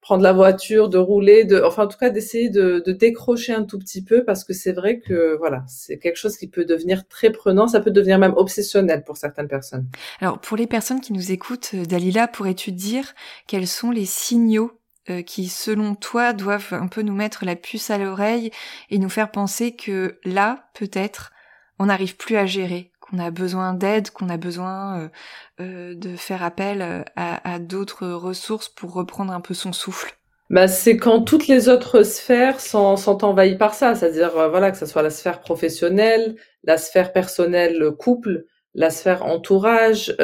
prendre la voiture, de rouler, de, enfin en tout cas d'essayer de, de, décrocher un tout petit peu parce que c'est vrai que voilà, c'est quelque chose qui peut devenir très prenant, ça peut devenir même obsessionnel pour certaines personnes. Alors pour les personnes qui nous écoutent, euh, Dalila, pourrais-tu dire quels sont les signaux qui, selon toi, doivent un peu nous mettre la puce à l'oreille et nous faire penser que là, peut-être, on n'arrive plus à gérer, qu'on a besoin d'aide, qu'on a besoin euh, euh, de faire appel euh, à, d'autres ressources pour reprendre un peu son souffle bah, c'est quand toutes les autres sphères sont, sont envahies par ça, c'est-à-dire voilà que ce soit la sphère professionnelle, la sphère personnelle, couple, la sphère entourage,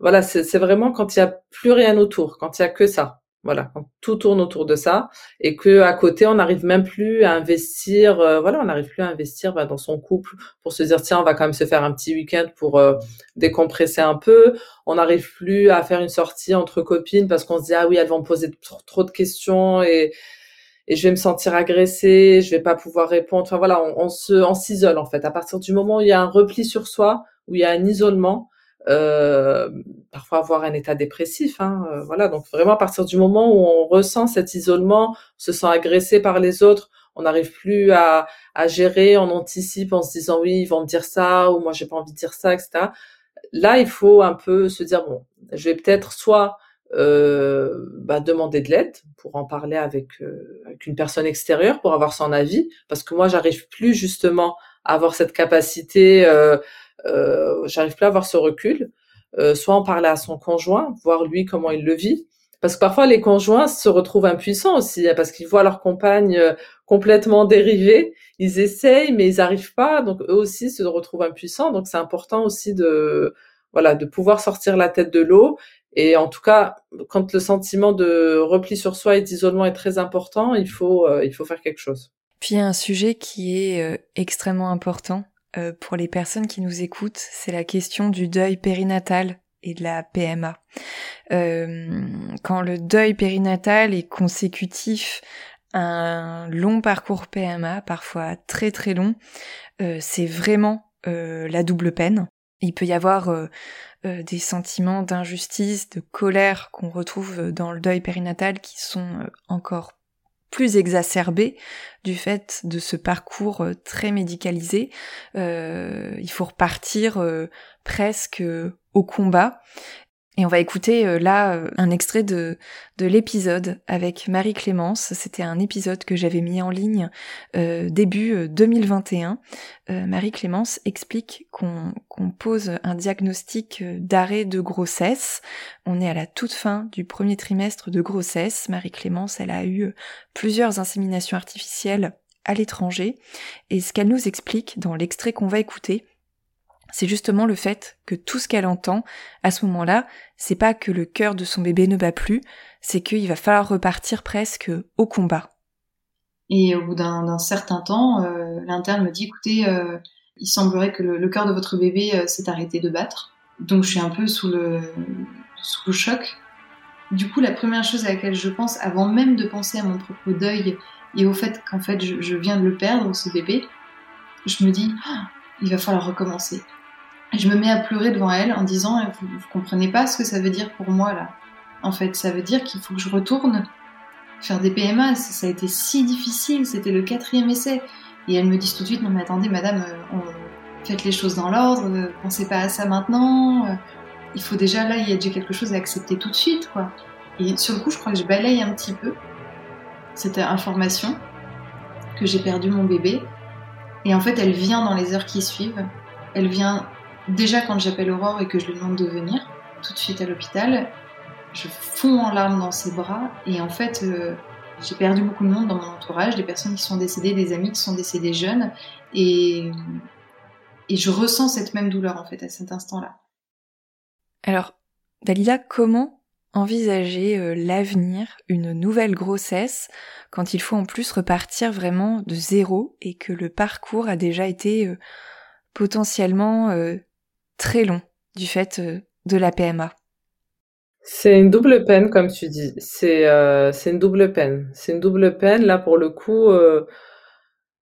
voilà c'est vraiment quand il y a plus rien autour, quand il y a que ça. Voilà, tout tourne autour de ça et que à côté on n'arrive même plus à investir, euh, voilà, on n'arrive plus à investir bah, dans son couple pour se dire tiens on va quand même se faire un petit week-end pour euh, décompresser un peu. On n'arrive plus à faire une sortie entre copines parce qu'on se dit ah oui elles vont me poser trop, de questions et et je vais me sentir agressée, je vais pas pouvoir répondre. Enfin voilà, on, on se, on s'isole en fait. À partir du moment où il y a un repli sur soi, où il y a un isolement, euh, parfois avoir un état dépressif. Hein, euh, voilà, donc vraiment à partir du moment où on ressent cet isolement, on se sent agressé par les autres, on n'arrive plus à, à, gérer, on anticipe en se disant oui, ils vont me dire ça ou moi j'ai pas envie de dire ça, etc. Là, il faut un peu se dire bon, je vais peut-être soit euh, bah, demander de l'aide pour en parler avec, euh, avec, une personne extérieure pour avoir son avis parce que moi j'arrive plus justement à avoir cette capacité euh, euh, j'arrive plus à avoir ce recul. Euh, soit en parler à son conjoint, voir lui comment il le vit. Parce que parfois les conjoints se retrouvent impuissants aussi, hein, parce qu'ils voient leur compagne euh, complètement dérivée. Ils essayent, mais ils n'arrivent pas. Donc eux aussi se retrouvent impuissants. Donc c'est important aussi de voilà de pouvoir sortir la tête de l'eau. Et en tout cas, quand le sentiment de repli sur soi et d'isolement est très important, il faut il faut faire quelque chose. Puis il y a un sujet qui est extrêmement important, euh, pour les personnes qui nous écoutent, c'est la question du deuil périnatal et de la PMA. Euh, quand le deuil périnatal est consécutif à un long parcours PMA, parfois très très long, euh, c'est vraiment la double peine. Il peut y avoir des sentiments d'injustice, de colère qu'on retrouve dans le deuil périnatal qui sont encore plus exacerbé du fait de ce parcours euh, très médicalisé. Euh, il faut repartir euh, presque au combat et on va écouter euh, là euh, un extrait de, de l'épisode avec Marie-Clémence. C'était un épisode que j'avais mis en ligne euh, début 2021. Marie-Clémence explique qu'on pose un diagnostic d'arrêt de grossesse. On est à la toute fin du premier trimestre de grossesse. Marie-Clémence, elle a eu plusieurs inséminations artificielles à l'étranger. Et ce qu'elle nous explique dans l'extrait qu'on va écouter, c'est justement le fait que tout ce qu'elle entend à ce moment-là, c'est pas que le cœur de son bébé ne bat plus, c'est qu'il va falloir repartir presque au combat. Et au bout d'un certain temps, euh, l'interne me dit écoutez, euh, il semblerait que le, cœur de votre bébé euh, s'est arrêté de battre. Donc je suis un peu sous le, sous le choc. Du coup, la première chose à laquelle je pense, avant même de penser à mon propre deuil et au fait qu'en fait je, viens de le perdre, ce bébé, je me dis ah, il va falloir recommencer je me mets à pleurer devant elle en disant vous, vous comprenez pas ce que ça veut dire pour moi là. En fait, ça veut dire qu'il faut que je retourne faire des PMA. Ça a été si difficile, c'était le quatrième essai. Et elle me dit tout de suite non mais attendez madame, euh, faites les choses dans l'ordre, ne pensez pas à ça maintenant. il faut déjà là, il y a déjà quelque chose à accepter tout de suite, quoi. Et sur le coup, je crois que je balaye un petit peu cette information que j'ai perdu mon bébé. Et en fait, elle vient dans les heures qui suivent. Elle vient déjà quand j'appelle Aurore et que je lui demande de venir tout de suite à l'hôpital. Je fonds en larmes dans ses bras et en fait, euh, j'ai perdu beaucoup de monde dans mon entourage, des personnes qui sont décédées, des amis qui sont décédés jeunes et, et je ressens cette même douleur en fait à cet instant-là. Alors, Dalila, comment envisager euh, l'avenir, une nouvelle grossesse, quand il faut en plus repartir vraiment de zéro et que le parcours a déjà été euh, potentiellement très long du fait de la PMA C'est une double peine, comme tu dis. C'est c'est une double peine. C'est une double peine. Là, pour le coup,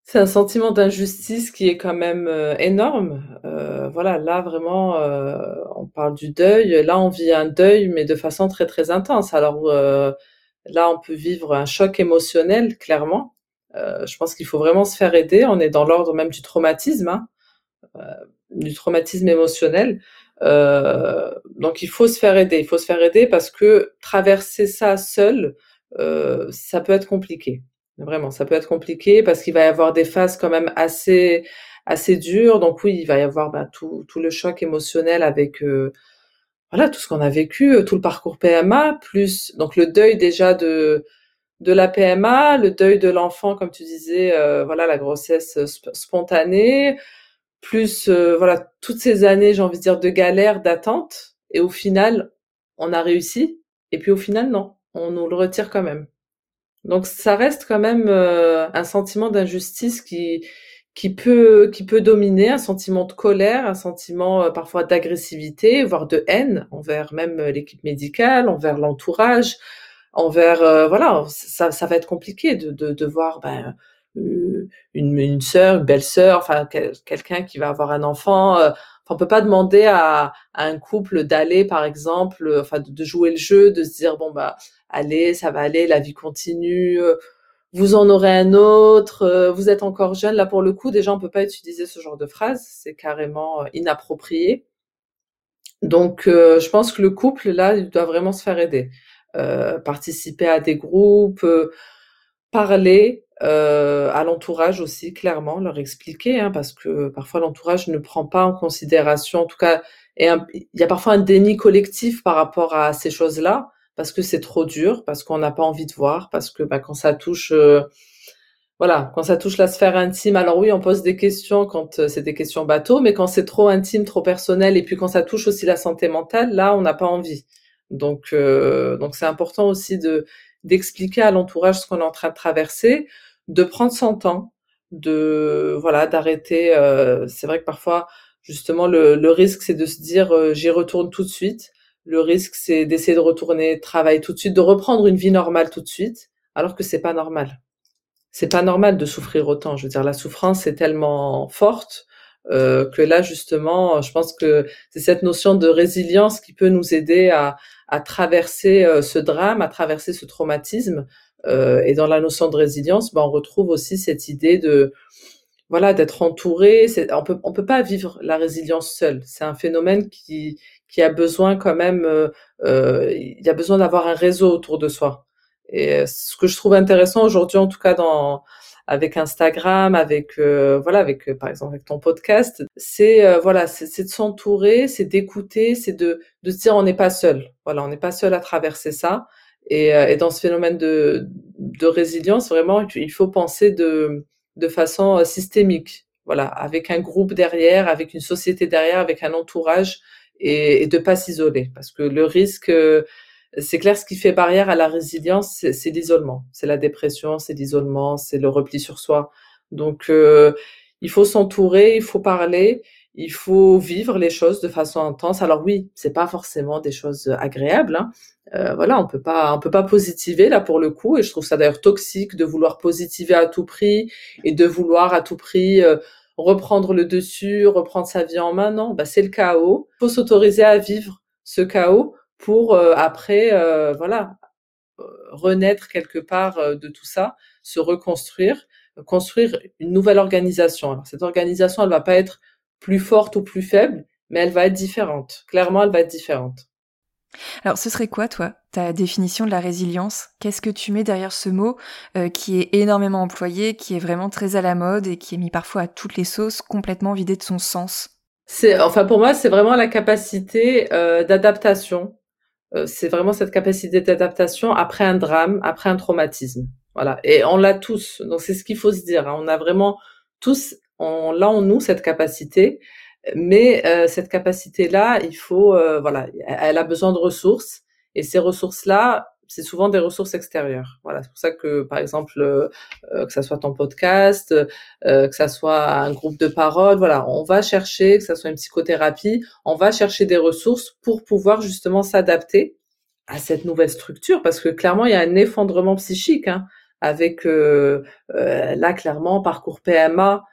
c'est un sentiment d'injustice qui est quand même euh, énorme. Euh, voilà, là vraiment, euh, on parle du deuil. Là, on vit un deuil, mais de façon très très intense. Alors là, on peut vivre un choc émotionnel, clairement. je pense qu'il faut vraiment se faire aider. On est dans l'ordre même du traumatisme, hein, du traumatisme émotionnel. donc, il faut se faire aider. Il faut se faire aider parce que traverser ça seul, ça peut être compliqué. Vraiment, ça peut être compliqué parce qu'il va y avoir des phases quand même assez assez dures. Donc oui, il va y avoir bah, tout, tout le choc émotionnel avec euh, voilà tout ce qu'on a vécu, euh, tout le parcours PMA, plus donc le deuil déjà de de la PMA, le deuil de l'enfant, comme tu disais, euh, voilà la grossesse spontanée, plus voilà toutes ces années, j'ai envie de dire, de galère, d'attente, et au final, on a réussi, et puis au final, non, on nous le retire quand même. Donc ça reste quand même euh, un sentiment d'injustice qui qui peut qui peut dominer, un sentiment de colère, un sentiment euh, parfois d'agressivité, voire de haine envers même euh, l'équipe médicale, envers l'entourage, envers voilà, ça ça va être compliqué de de, de voir ben, une une sœur, une belle-sœur, enfin quelqu'un qui va avoir un enfant. Enfin, on peut pas demander à, à un couple d'aller, par exemple, enfin de, jouer le jeu, de se dire bon bah allez, ça va aller, la vie continue, euh, vous en aurez un autre, euh, vous êtes encore jeune. Là, pour le coup, déjà, on peut pas utiliser ce genre de phrase, c'est carrément euh, inapproprié. Donc, je pense que le couple, là, il doit vraiment se faire aider. participer à des groupes, parler à l'entourage aussi, clairement, leur expliquer, hein, parce que parfois l'entourage ne prend pas en considération, en tout cas, et il y a parfois un déni collectif par rapport à ces choses-là parce que c'est trop dur, parce qu'on n'a pas envie de voir, parce que bah, quand ça touche, euh, voilà, quand ça touche la sphère intime, alors oui, on pose des questions quand euh, c'est des questions bateau, mais quand c'est trop intime, trop personnel, et puis quand ça touche aussi la santé mentale, là, on n'a pas envie. Donc, euh, donc c'est important aussi de d'expliquer à l'entourage ce qu'on est en train de traverser, de prendre son temps, de voilà, d'arrêter. c'est vrai que parfois, justement, le, le risque, c'est de se dire, j'y retourne tout de suite le risque, c'est d'essayer de retourner travailler tout de suite, de reprendre une vie normale tout de suite, alors que c'est pas normal. C'est pas normal de souffrir autant. Je veux dire, la souffrance est tellement forte euh, que là, justement, je pense que c'est cette notion de résilience qui peut nous aider à, à traverser euh, ce drame, à traverser ce traumatisme. Euh, et dans la notion de résilience, ben, on retrouve aussi cette idée de voilà d'être entouré. On peut on peut pas vivre la résilience seul. C'est un phénomène qui qui a besoin quand même, euh, euh, il y a besoin d'avoir un réseau autour de soi. Et ce que je trouve intéressant aujourd'hui, en tout cas dans avec Instagram, avec voilà, avec par exemple avec ton podcast, c'est voilà, c'est de s'entourer, c'est d'écouter, c'est de de se dire on n'est pas seul. Voilà, on n'est pas seul à traverser ça. Et, et dans ce phénomène de de résilience, vraiment, il faut penser de de façon systémique. Voilà, avec un groupe derrière, avec une société derrière, avec un entourage et, et de pas s'isoler. Parce que le risque euh, c'est clair ce qui fait barrière à la résilience c'est l'isolement. C'est la dépression c'est l'isolement c'est le repli sur soi. Donc euh, il faut s'entourer il faut parler il faut vivre les choses de façon intense alors oui c'est pas forcément des choses agréables hein. euh, voilà on peut pas on peut pas positiver là pour le coup et je trouve ça d'ailleurs toxique de vouloir positiver à tout prix et de vouloir à tout prix euh, reprendre le dessus, reprendre sa vie en main. Non, bah c'est le chaos. Faut s'autoriser à vivre ce chaos pour euh, après, euh, voilà, euh, renaître quelque part de tout ça, se reconstruire, construire une nouvelle organisation. Alors cette organisation, elle va pas être plus forte ou plus faible, mais elle va être différente. Clairement, elle va être différente. Alors, ce serait quoi, toi, ta définition de la résilience? Qu'est-ce que tu mets derrière ce mot euh, qui est énormément employé, qui est vraiment très à la mode et qui est mis parfois à toutes les sauces, complètement vidé de son sens? C'est, enfin, pour moi, c'est vraiment la capacité euh, d'adaptation. Euh, c'est vraiment cette capacité d'adaptation après un drame, après un traumatisme. Voilà. Et on l'a tous. Donc, c'est ce qu'il faut se dire. Hein. On a vraiment tous, on l'a en nous cette capacité. Mais euh, cette capacité-là, il faut, euh, voilà, elle a besoin de ressources. Et ces ressources-là, c'est souvent des ressources extérieures. Voilà, c'est pour ça que, par exemple, euh, que ça soit ton podcast, que ça soit un groupe de parole, voilà, on va chercher, que ça soit une psychothérapie, on va chercher des ressources pour pouvoir justement s'adapter à cette nouvelle structure, parce que clairement, il y a un effondrement psychique, hein, avec là clairement parcours PMA,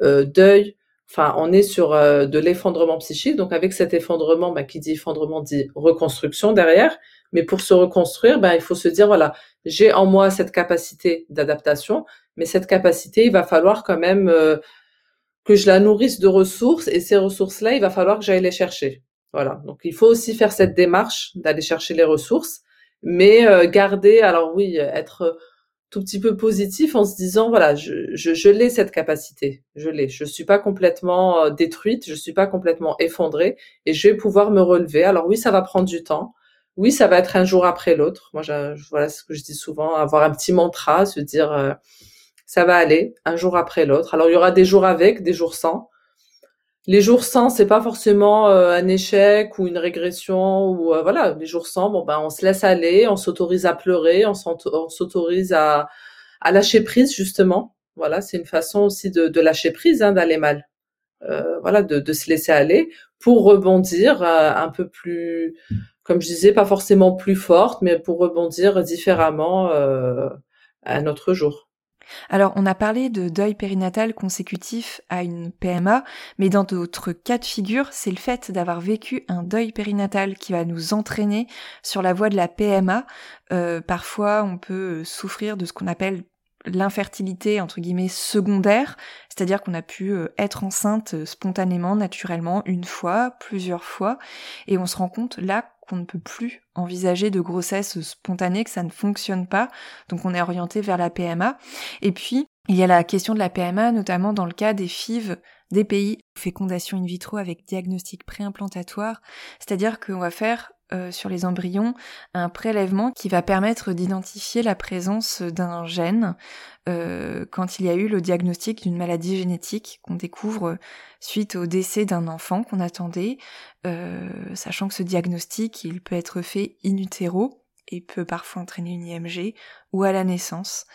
deuil, Enfin, on est sur euh, de l'effondrement psychique. Donc, avec cet effondrement, bah, qui dit effondrement dit reconstruction derrière. Mais pour se reconstruire, ben, il faut se dire voilà, j'ai en moi cette capacité d'adaptation, mais cette capacité, il va falloir quand même euh, que je la nourrisse de ressources. Et ces ressources-là, il va falloir que j'aille les chercher. Voilà. Donc, il faut aussi faire cette démarche d'aller chercher les ressources, mais euh, garder. Alors oui, être tout petit peu positif en se disant voilà je, je, je l'ai cette capacité. Je l'ai. Je suis pas complètement euh, détruite je suis pas complètement effondrée et je vais pouvoir me relever. Alors oui ça va prendre du temps. Oui ça va être un jour après l'autre. Moi je, voilà ce que je dis souvent avoir un petit mantra se dire euh, ça va aller un jour après l'autre. Alors il y aura des jours avec des jours sans les jours sans, c'est pas forcément euh, un échec ou une régression ou euh, voilà, les jours sans, bon ben on se laisse aller, on s'autorise à pleurer, on s'autorise à, lâcher prise justement. Voilà, c'est une façon aussi de, lâcher prise, hein, d'aller mal. Euh, voilà, de, de, se laisser aller pour rebondir un peu plus, comme je disais, pas forcément plus forte, mais pour rebondir différemment à un autre jour. Alors, on a parlé de deuil périnatal consécutif à une PMA, mais dans d'autres cas de figure, c'est le fait d'avoir vécu un deuil périnatal qui va nous entraîner sur la voie de la PMA. Euh, parfois, on peut souffrir de ce qu'on appelle l'infertilité entre secondaire, c'est-à-dire qu'on a pu euh, être enceinte euh, spontanément, naturellement, une fois, plusieurs fois, et on se rend compte là qu'on ne peut plus envisager de grossesse spontanée, que ça ne fonctionne pas, donc on est orienté vers la PMA. Et puis, il y a la question de la PMA, notamment dans le cas des FIV des pays fécondation in vitro avec diagnostic préimplantatoire, c'est-à-dire qu'on va faire euh, sur les embryons un prélèvement qui va permettre d'identifier la présence d'un gène euh, quand il y a eu le diagnostic d'une maladie génétique qu'on découvre suite au décès d'un enfant qu'on attendait, euh, sachant que ce diagnostic il peut être fait in utero et peut parfois entraîner une IMG ou à la naissance.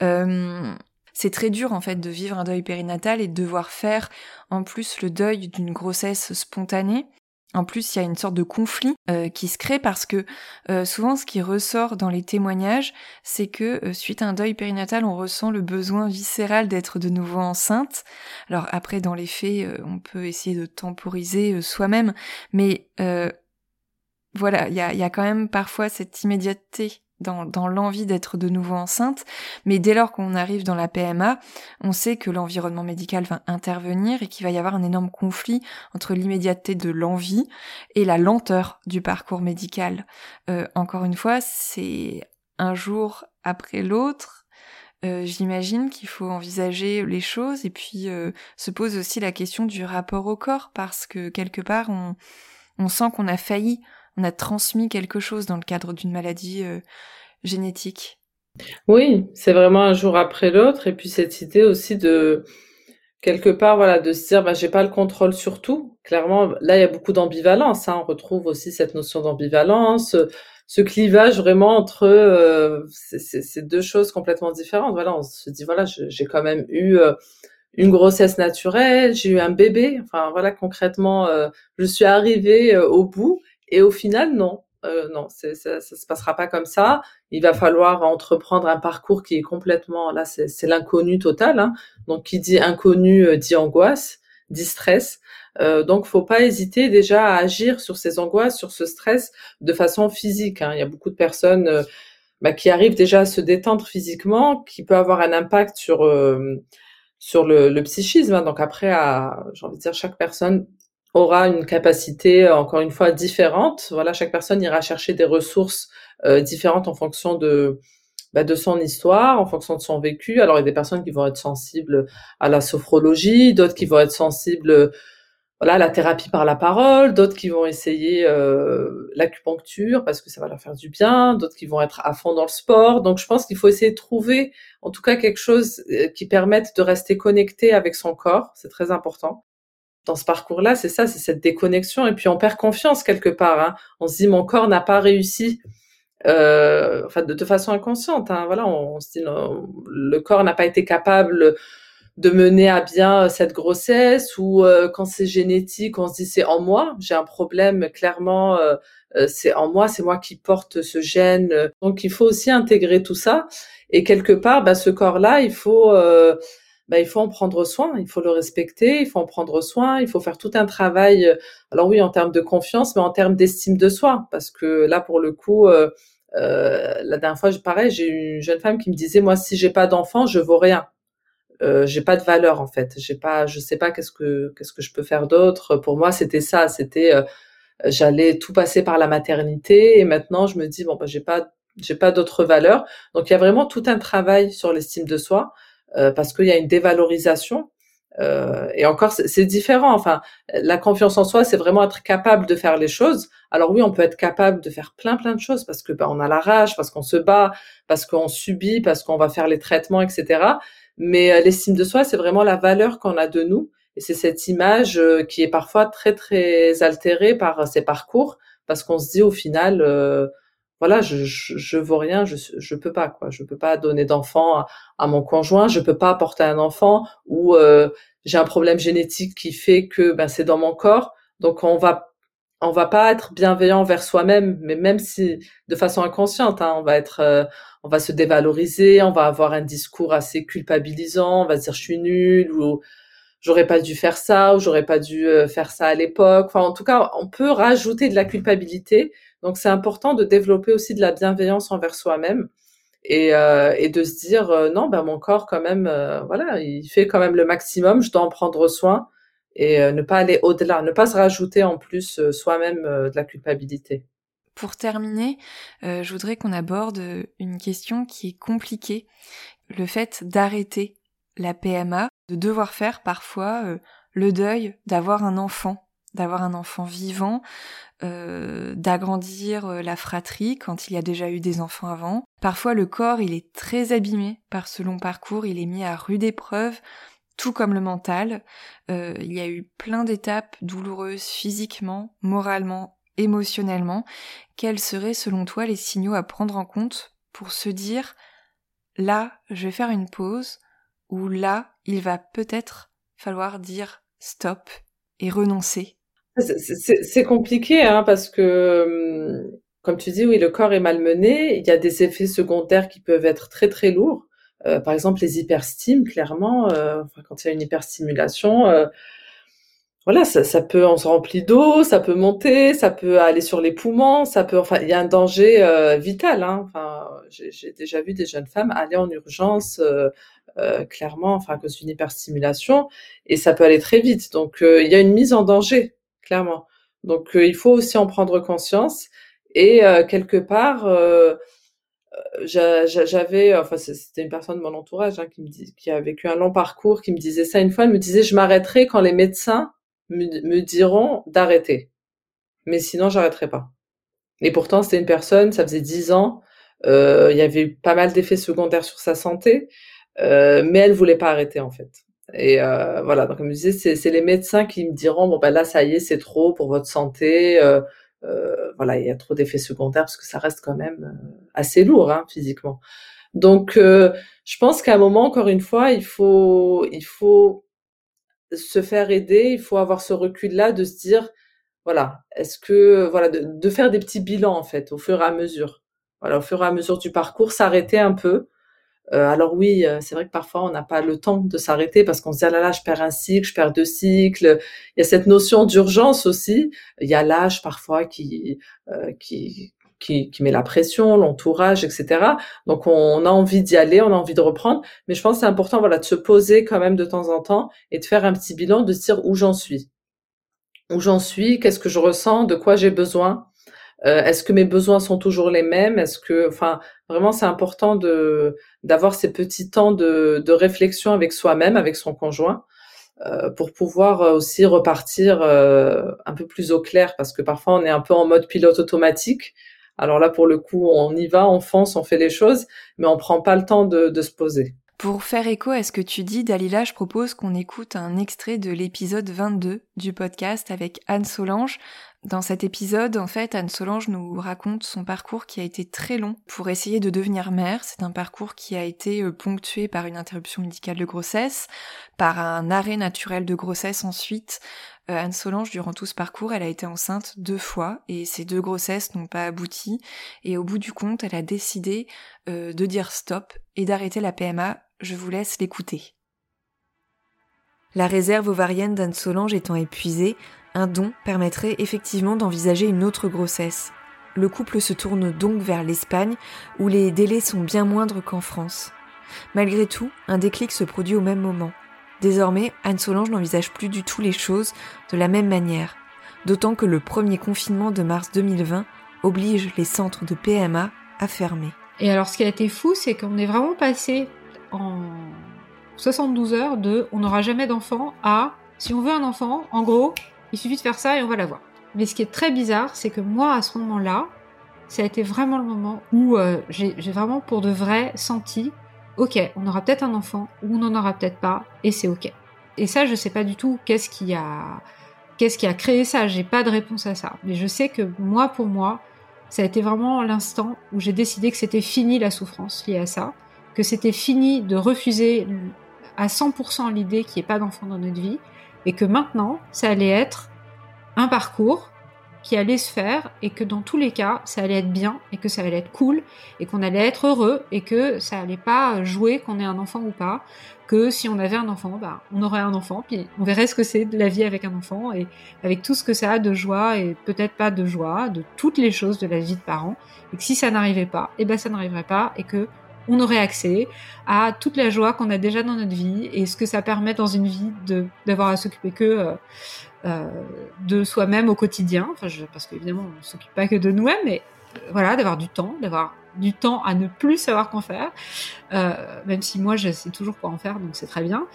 c'est très dur en fait de vivre un deuil périnatal et de devoir faire en plus le deuil d'une grossesse spontanée en plus, il y a une sorte de conflit euh, qui se crée parce que euh, souvent ce qui ressort dans les témoignages, c'est que euh, suite à un deuil périnatal, on ressent le besoin viscéral d'être de nouveau enceinte. Alors après, dans les faits, on peut essayer de temporiser soi-même, mais voilà, il y y a quand même parfois cette immédiateté dans, dans l'envie d'être de nouveau enceinte, mais dès lors qu'on arrive dans la PMA, on sait que l'environnement médical va intervenir et qu'il va y avoir un énorme conflit entre l'immédiateté de l'envie et la lenteur du parcours médical. Euh, encore une fois, c'est un jour après l'autre. Euh, J'imagine qu'il faut envisager les choses et puis euh, se pose aussi la question du rapport au corps parce que quelque part on, on sent qu'on a failli on a transmis quelque chose dans le cadre d'une maladie euh, génétique. Oui, c'est vraiment un jour après l'autre. Et puis cette idée aussi de quelque part, voilà, de se dire, bah, j'ai pas le contrôle sur tout. Clairement, là, il y a beaucoup d'ambivalence. Hein. On retrouve aussi cette notion d'ambivalence, ce clivage vraiment entre euh, ces deux choses complètement différentes. Voilà, on se dit, voilà, j'ai quand même eu euh, une grossesse naturelle, j'ai eu un bébé. Enfin, voilà, concrètement, je suis arrivée au bout. Et au final, non. Euh, non, ça, ça se passera pas comme ça. Il va falloir entreprendre un parcours qui est complètement là, c'est l'inconnu total. Hein. Donc, qui dit inconnu euh, dit angoisse, dit stress. Euh, donc, faut pas hésiter déjà à agir sur ces angoisses, sur ce stress de façon physique. Hein. Il y a beaucoup de personnes euh, bah, qui arrivent déjà à se détendre physiquement, qui peut avoir un impact sur euh, sur le, le psychisme. Hein. Donc après, j'ai envie de dire, chaque personne aura une capacité encore une fois différente. Voilà, chaque personne ira chercher des ressources différentes en fonction de bah, de son histoire, en fonction de son vécu. Alors il y a des personnes qui vont être sensibles à la sophrologie, d'autres qui vont être sensibles voilà, la thérapie par la parole, d'autres qui vont essayer euh, l'acupuncture parce que ça va leur faire du bien, d'autres qui vont être à fond dans le sport. Donc je pense qu'il faut essayer de trouver en tout cas quelque chose euh, qui permette de rester connecté avec son corps, c'est très important. Dans ce parcours-là, c'est ça, c'est cette déconnexion et puis on perd confiance quelque part. Hein. On se dit mon corps n'a pas réussi, euh, enfin de, façon inconsciente. Hein. Voilà, on, se dit le corps n'a pas été capable de mener à bien euh, cette grossesse ou euh, quand c'est génétique, on se dit c'est en moi, j'ai un problème clairement euh, c'est en moi, c'est moi qui porte ce gène. Donc il faut aussi intégrer tout ça et quelque part bah, ce corps-là, il faut bah, il faut en prendre soin, il faut le respecter, il faut en prendre soin, il faut faire tout un travail alors oui en termes de confiance mais en termes d'estime de soi parce que là pour le coup la dernière fois, pareil, j'ai une jeune femme qui me disait, moi, si j'ai pas d'enfant, je vaux rien euh, j'ai pas de valeur en fait. J'ai pas, je sais pas qu'est-ce que qu'est-ce que je peux faire d'autre. Pour moi, c'était ça. C'était, euh, j'allais tout passer par la maternité et maintenant je me dis bon bah j'ai pas j'ai pas d'autres valeurs. Donc il y a vraiment tout un travail sur l'estime de soi euh, parce qu'il y a une dévalorisation. Euh, et encore, c'est différent. Enfin, la confiance en soi, c'est vraiment être capable de faire les choses. Alors oui, on peut être capable de faire plein plein de choses parce que bah, on a la rage, parce qu'on se bat, parce qu'on subit, parce qu'on va faire les traitements, etc. Mais euh, l'estime de soi, c'est vraiment la valeur qu'on a de nous. Et c'est cette image euh, qui est parfois très, très altérée par euh, ces parcours, parce qu'on se dit au final, voilà, je, je, je vaux rien, je, je peux pas, quoi. Je peux pas donner d'enfant à, mon conjoint, je peux pas apporter un enfant, ou j'ai un problème génétique qui fait que ben, c'est dans mon corps. Donc on va on va pas être bienveillant vers soi-même, mais même si de façon inconsciente, hein, on va être, euh, on va se dévaloriser, on va avoir un discours assez culpabilisant, on va dire je suis nul ou j'aurais pas dû faire ça ou j'aurais pas dû euh, faire ça à l'époque. Enfin, en tout cas, on peut rajouter de la culpabilité. Donc, c'est important de développer aussi de la bienveillance envers soi-même et, euh, de se dire non, ben mon corps quand même, voilà, il fait quand même le maximum, je dois en prendre soin et euh, ne pas aller au-delà, ne pas se rajouter en plus euh, soi-même euh, de la culpabilité. Pour terminer, je voudrais qu'on aborde une question qui est compliquée, le fait d'arrêter la PMA, de devoir faire parfois le deuil d'avoir un enfant, d'avoir un enfant vivant, d'agrandir la fratrie quand il y a déjà eu des enfants avant. Parfois le corps il est très abîmé par ce long parcours, il est mis à rude épreuve, tout comme le mental. Euh, il y a eu plein d'étapes douloureuses physiquement, moralement, émotionnellement. Quels seraient selon toi les signaux à prendre en compte pour se dire là, je vais faire une pause ou là, il va peut-être falloir dire stop et renoncer? C'est compliqué hein, parce que, hum, comme tu dis, oui, le corps est malmené, il y a des effets secondaires qui peuvent être très très lourds. Euh, par exemple, les hyperstimes, clairement, euh, quand il y a une hyperstimulation, euh, voilà, ça, peut, on se remplit d'eau, ça peut monter, ça peut aller sur les poumons, ça peut, enfin, il y a un danger vital. Hein. Enfin, j'ai déjà vu des jeunes femmes aller en urgence, clairement, enfin, à cause d'une hyperstimulation, et ça peut aller très vite. Donc, il y a une mise en danger, clairement. Donc, il faut aussi en prendre conscience et quelque part j'avais, enfin c'était une personne de mon entourage hein, qui me dit, qui a vécu un long parcours, qui me disait ça une fois. Elle me disait, je m'arrêterai quand les médecins me, diront d'arrêter, mais sinon j'arrêterai pas. Et pourtant c'était une personne, ça faisait dix ans, euh, il y avait eu pas mal d'effets secondaires sur sa santé, euh, mais elle voulait pas arrêter en fait. Et euh, voilà, donc elle me disait, c'est les médecins qui me diront, bon ben là ça y est, c'est trop pour votre santé. Euh, euh, voilà, il y a trop d'effets secondaires parce que ça reste quand même euh, assez lourd hein, physiquement. Donc, euh, je pense qu'à un moment, encore une fois, il faut, il faut se faire aider, il faut avoir ce recul-là de se dire, voilà, est-ce que, voilà, de, de, faire des petits bilans en fait, au fur et à mesure. Voilà, au fur et à mesure du parcours, s'arrêter un peu, euh, alors oui, euh, c'est vrai que parfois on n'a pas le temps de s'arrêter parce qu'on se dit ah là là, je perds un cycle, je perds deux cycles. Il y a cette notion d'urgence aussi. Il y a l'âge parfois qui, euh, qui qui, qui met la pression, l'entourage, etc. Donc on a envie d'y aller, on a envie de reprendre, mais je pense que c'est important voilà de se poser quand même de temps en temps et de faire un petit bilan, de se dire où j'en suis. où j'en suis, qu'est-ce que je ressens, de quoi j'ai besoin. Euh, est-ce que mes besoins sont toujours les mêmes? Est-ce que, enfin, vraiment, c'est important de d'avoir ces petits temps de, de réflexion avec soi-même, avec son conjoint, euh, pour pouvoir aussi repartir euh, un peu plus au clair, parce que parfois on est un peu en mode pilote automatique. Alors là, pour le coup, on y va, on fonce, on fait les choses, mais on prend pas le temps de se poser. Pour faire écho à ce que tu dis, Dalila, je propose qu'on écoute un extrait de l'épisode 22 du podcast avec Anne Solange. Dans cet épisode, en fait, Anne Solange nous raconte son parcours qui a été très long pour essayer de devenir mère. C'est un parcours qui a été euh, ponctué par une interruption médicale de grossesse, par un arrêt naturel de grossesse ensuite, euh, Anne Solange, durant tout ce parcours, elle a été enceinte deux fois et ces deux grossesses n'ont pas abouti. Et au bout du compte, elle a décidé euh, de dire stop et d'arrêter la PMA. Je vous laisse l'écouter. La réserve ovarienne d'Anne Solange étant épuisée, un don permettrait effectivement d'envisager une autre grossesse. Le couple se tourne donc vers l'Espagne, où les délais sont bien moindres qu'en France. Malgré tout, un déclic se produit au même moment. Désormais, Anne Solange n'envisage plus du tout les choses de la même manière, d'autant que le premier confinement de mars 2020 oblige les centres de PMA à fermer. Et alors ce qui a été fou, c'est qu'on est vraiment passé en 72 heures de on n'aura jamais d'enfant à si on veut un enfant, en gros, il suffit de faire ça et on va l'avoir. Mais ce qui est très bizarre, c'est que moi, à ce moment-là, ça a été vraiment le moment où euh, j'ai vraiment pour de vrai senti ok, on aura peut-être un enfant ou on n'en aura peut-être pas, et c'est ok. Et ça, je sais pas du tout qu'est-ce qui a, qu'est-ce qui a créé ça. J'ai pas de réponse à ça. Mais je sais que moi, pour moi, ça a été vraiment l'instant où j'ai décidé que c'était fini la souffrance liée à ça, que c'était fini de refuser à 100% l'idée qu'il n'y ait pas d'enfant dans notre vie, et que maintenant, ça allait être un parcours qui allait se faire et que dans tous les cas, ça allait être bien et que ça allait être cool et qu'on allait être heureux et que ça allait pas jouer qu'on ait un enfant ou pas, que si on avait un enfant, bah, on aurait un enfant, puis on verrait ce que c'est de la vie avec un enfant et avec tout ce que ça a de joie et peut-être pas de joie, de toutes les choses de la vie de parents, et que si ça n'arrivait pas, et eh ben ça n'arriverait pas et que on aurait accès à toute la joie qu'on a déjà dans notre vie et ce que ça permet dans une vie d'avoir à s'occuper que euh, euh, de soi-même au quotidien, enfin, parce qu'évidemment on ne s'occupe pas que de nous-mêmes, mais euh, voilà, d'avoir du temps, d'avoir du temps à ne plus savoir qu'en faire, même si moi je sais toujours quoi en faire, donc c'est très bien.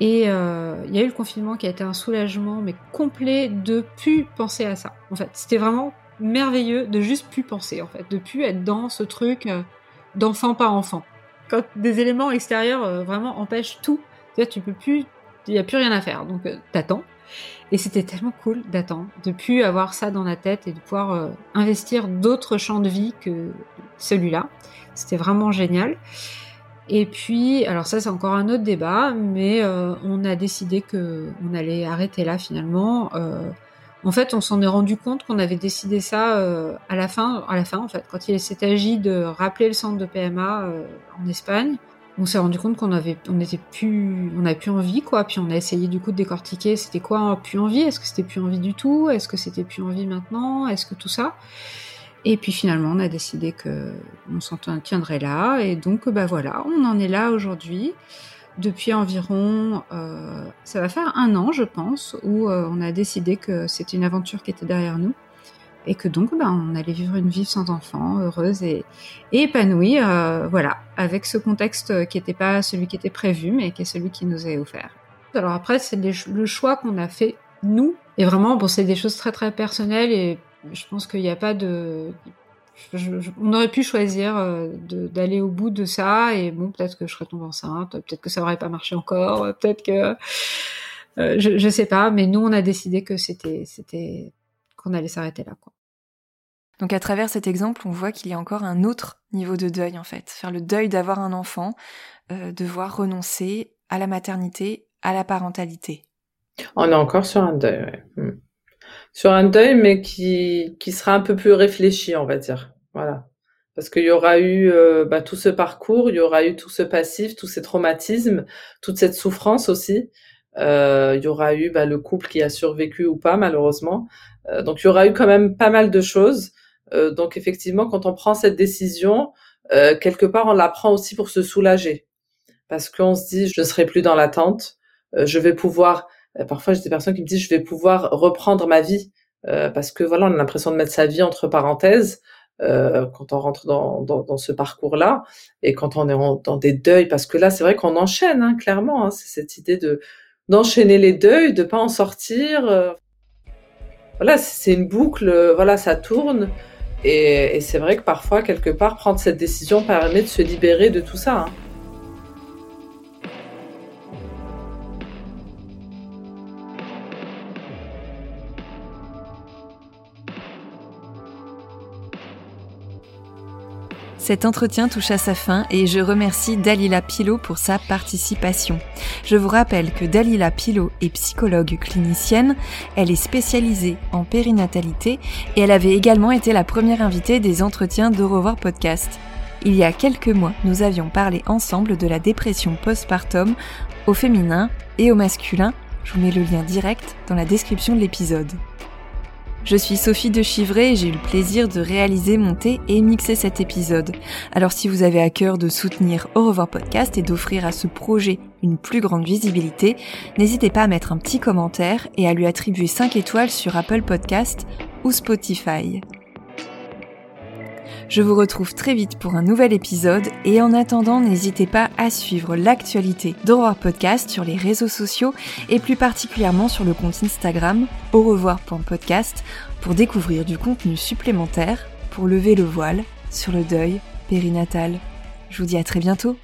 Et il y a eu le confinement qui a été un soulagement, mais complet de plus penser à ça. En fait, c'était vraiment merveilleux de juste plus penser, en fait, de plus être dans ce truc d'enfant pas enfant. Quand des éléments extérieurs vraiment empêchent tout, tu peux plus, il n'y a plus rien à faire, donc t'attends et c'était tellement cool d'attendre, de plus avoir ça dans la tête et de pouvoir euh, investir d'autres champs de vie que celui-là. C'était vraiment génial. Et puis, alors ça c'est encore un autre débat, mais euh, on a décidé que on allait arrêter là finalement. Euh, en fait, on s'en est rendu compte qu'on avait décidé ça à la fin, à la fin en fait, quand il s'est agi de rappeler le centre de PMA en Espagne on s'est rendu compte qu'on avait, on était plus, on avait plus envie, quoi. Puis on a essayé du coup de décortiquer, c'était quoi plus envie Est-ce que c'était plus envie du tout? Est-ce que c'était plus envie maintenant? Est-ce que tout ça? Et puis finalement, on a décidé que on s'en tiendrait là. Et donc, bah voilà, on en est là aujourd'hui. Depuis environ, euh, ça va faire un an, je pense, où euh, on a décidé que c'était une aventure qui était derrière nous et que donc ben, on allait vivre une vie sans enfants, heureuse et, épanouie, euh, voilà, avec ce contexte qui n'était pas celui qui était prévu, mais qui est celui qui nous est offert. Alors après, c'est le choix qu'on a fait nous, et vraiment, bon, c'est des choses très très personnelles, et je pense qu'il n'y a pas de, on aurait pu choisir euh, d'aller au bout de ça, et bon, peut-être que je serais tombée enceinte, peut-être que ça aurait pas marché encore, peut-être que euh, je, je sais pas, mais nous on a décidé que c'était c'était qu'on allait s'arrêter là, quoi. Donc à travers cet exemple, on voit qu'il y a encore un autre niveau de deuil en fait. Faire le deuil d'avoir un enfant, euh, devoir renoncer à la maternité, à la parentalité. On est encore sur un deuil, hmm. Sur un deuil, mais qui, qui sera un peu plus réfléchi, on va dire. Voilà. Parce qu'il y aura eu euh, bah, tout ce parcours, il y aura eu tout ce passif, tous ces traumatismes, toute cette souffrance aussi. Euh, il y aura eu bah, le couple qui a survécu ou pas, malheureusement. Euh, donc il y aura eu quand même pas mal de choses. Euh, donc effectivement, quand on prend cette décision, euh, quelque part, on la prend aussi pour se soulager. Parce qu'on se dit, je ne serai plus dans l'attente, je vais pouvoir parfois, j'ai des personnes qui me disent, je vais pouvoir reprendre ma vie parce que voilà, on a l'impression de mettre sa vie entre parenthèses. Euh, quand on rentre dans, dans, dans ce parcours-là et quand on est dans des deuils, parce que là, c'est vrai qu'on enchaîne, hein, clairement. Hein, c'est cette idée de d'enchaîner les deuils, de pas en sortir. Euh. voilà, c'est une boucle. Euh, voilà, ça tourne. Et, et c'est vrai que parfois, quelque part, prendre cette décision permet de se libérer de tout ça. Hein. Cet entretien touche à sa fin et je remercie Dalila Pilot pour sa participation. Je vous rappelle que Dalila Pilot est psychologue clinicienne, elle est spécialisée en périnatalité et elle avait également été la première invitée des entretiens de Revoir Podcast. Il y a quelques mois, nous avions parlé ensemble de la dépression postpartum au féminin et au masculin. Je vous mets le lien direct dans la description de l'épisode. Je suis Sophie de Chivray et j'ai eu le plaisir de réaliser, monter et mixer cet épisode. Alors si vous avez à cœur de soutenir Au podcast et d'offrir à ce projet une plus grande visibilité, n'hésitez pas à mettre un petit commentaire et à lui attribuer 5 étoiles sur Apple Podcast ou Spotify. Je vous retrouve très vite pour un nouvel épisode et en attendant, n'hésitez pas à suivre l'actualité d'Aurore Podcast sur les réseaux sociaux et plus particulièrement sur le compte Instagram au revoir.podcast pour découvrir du contenu supplémentaire pour lever le voile sur le deuil périnatal. Je vous dis à très bientôt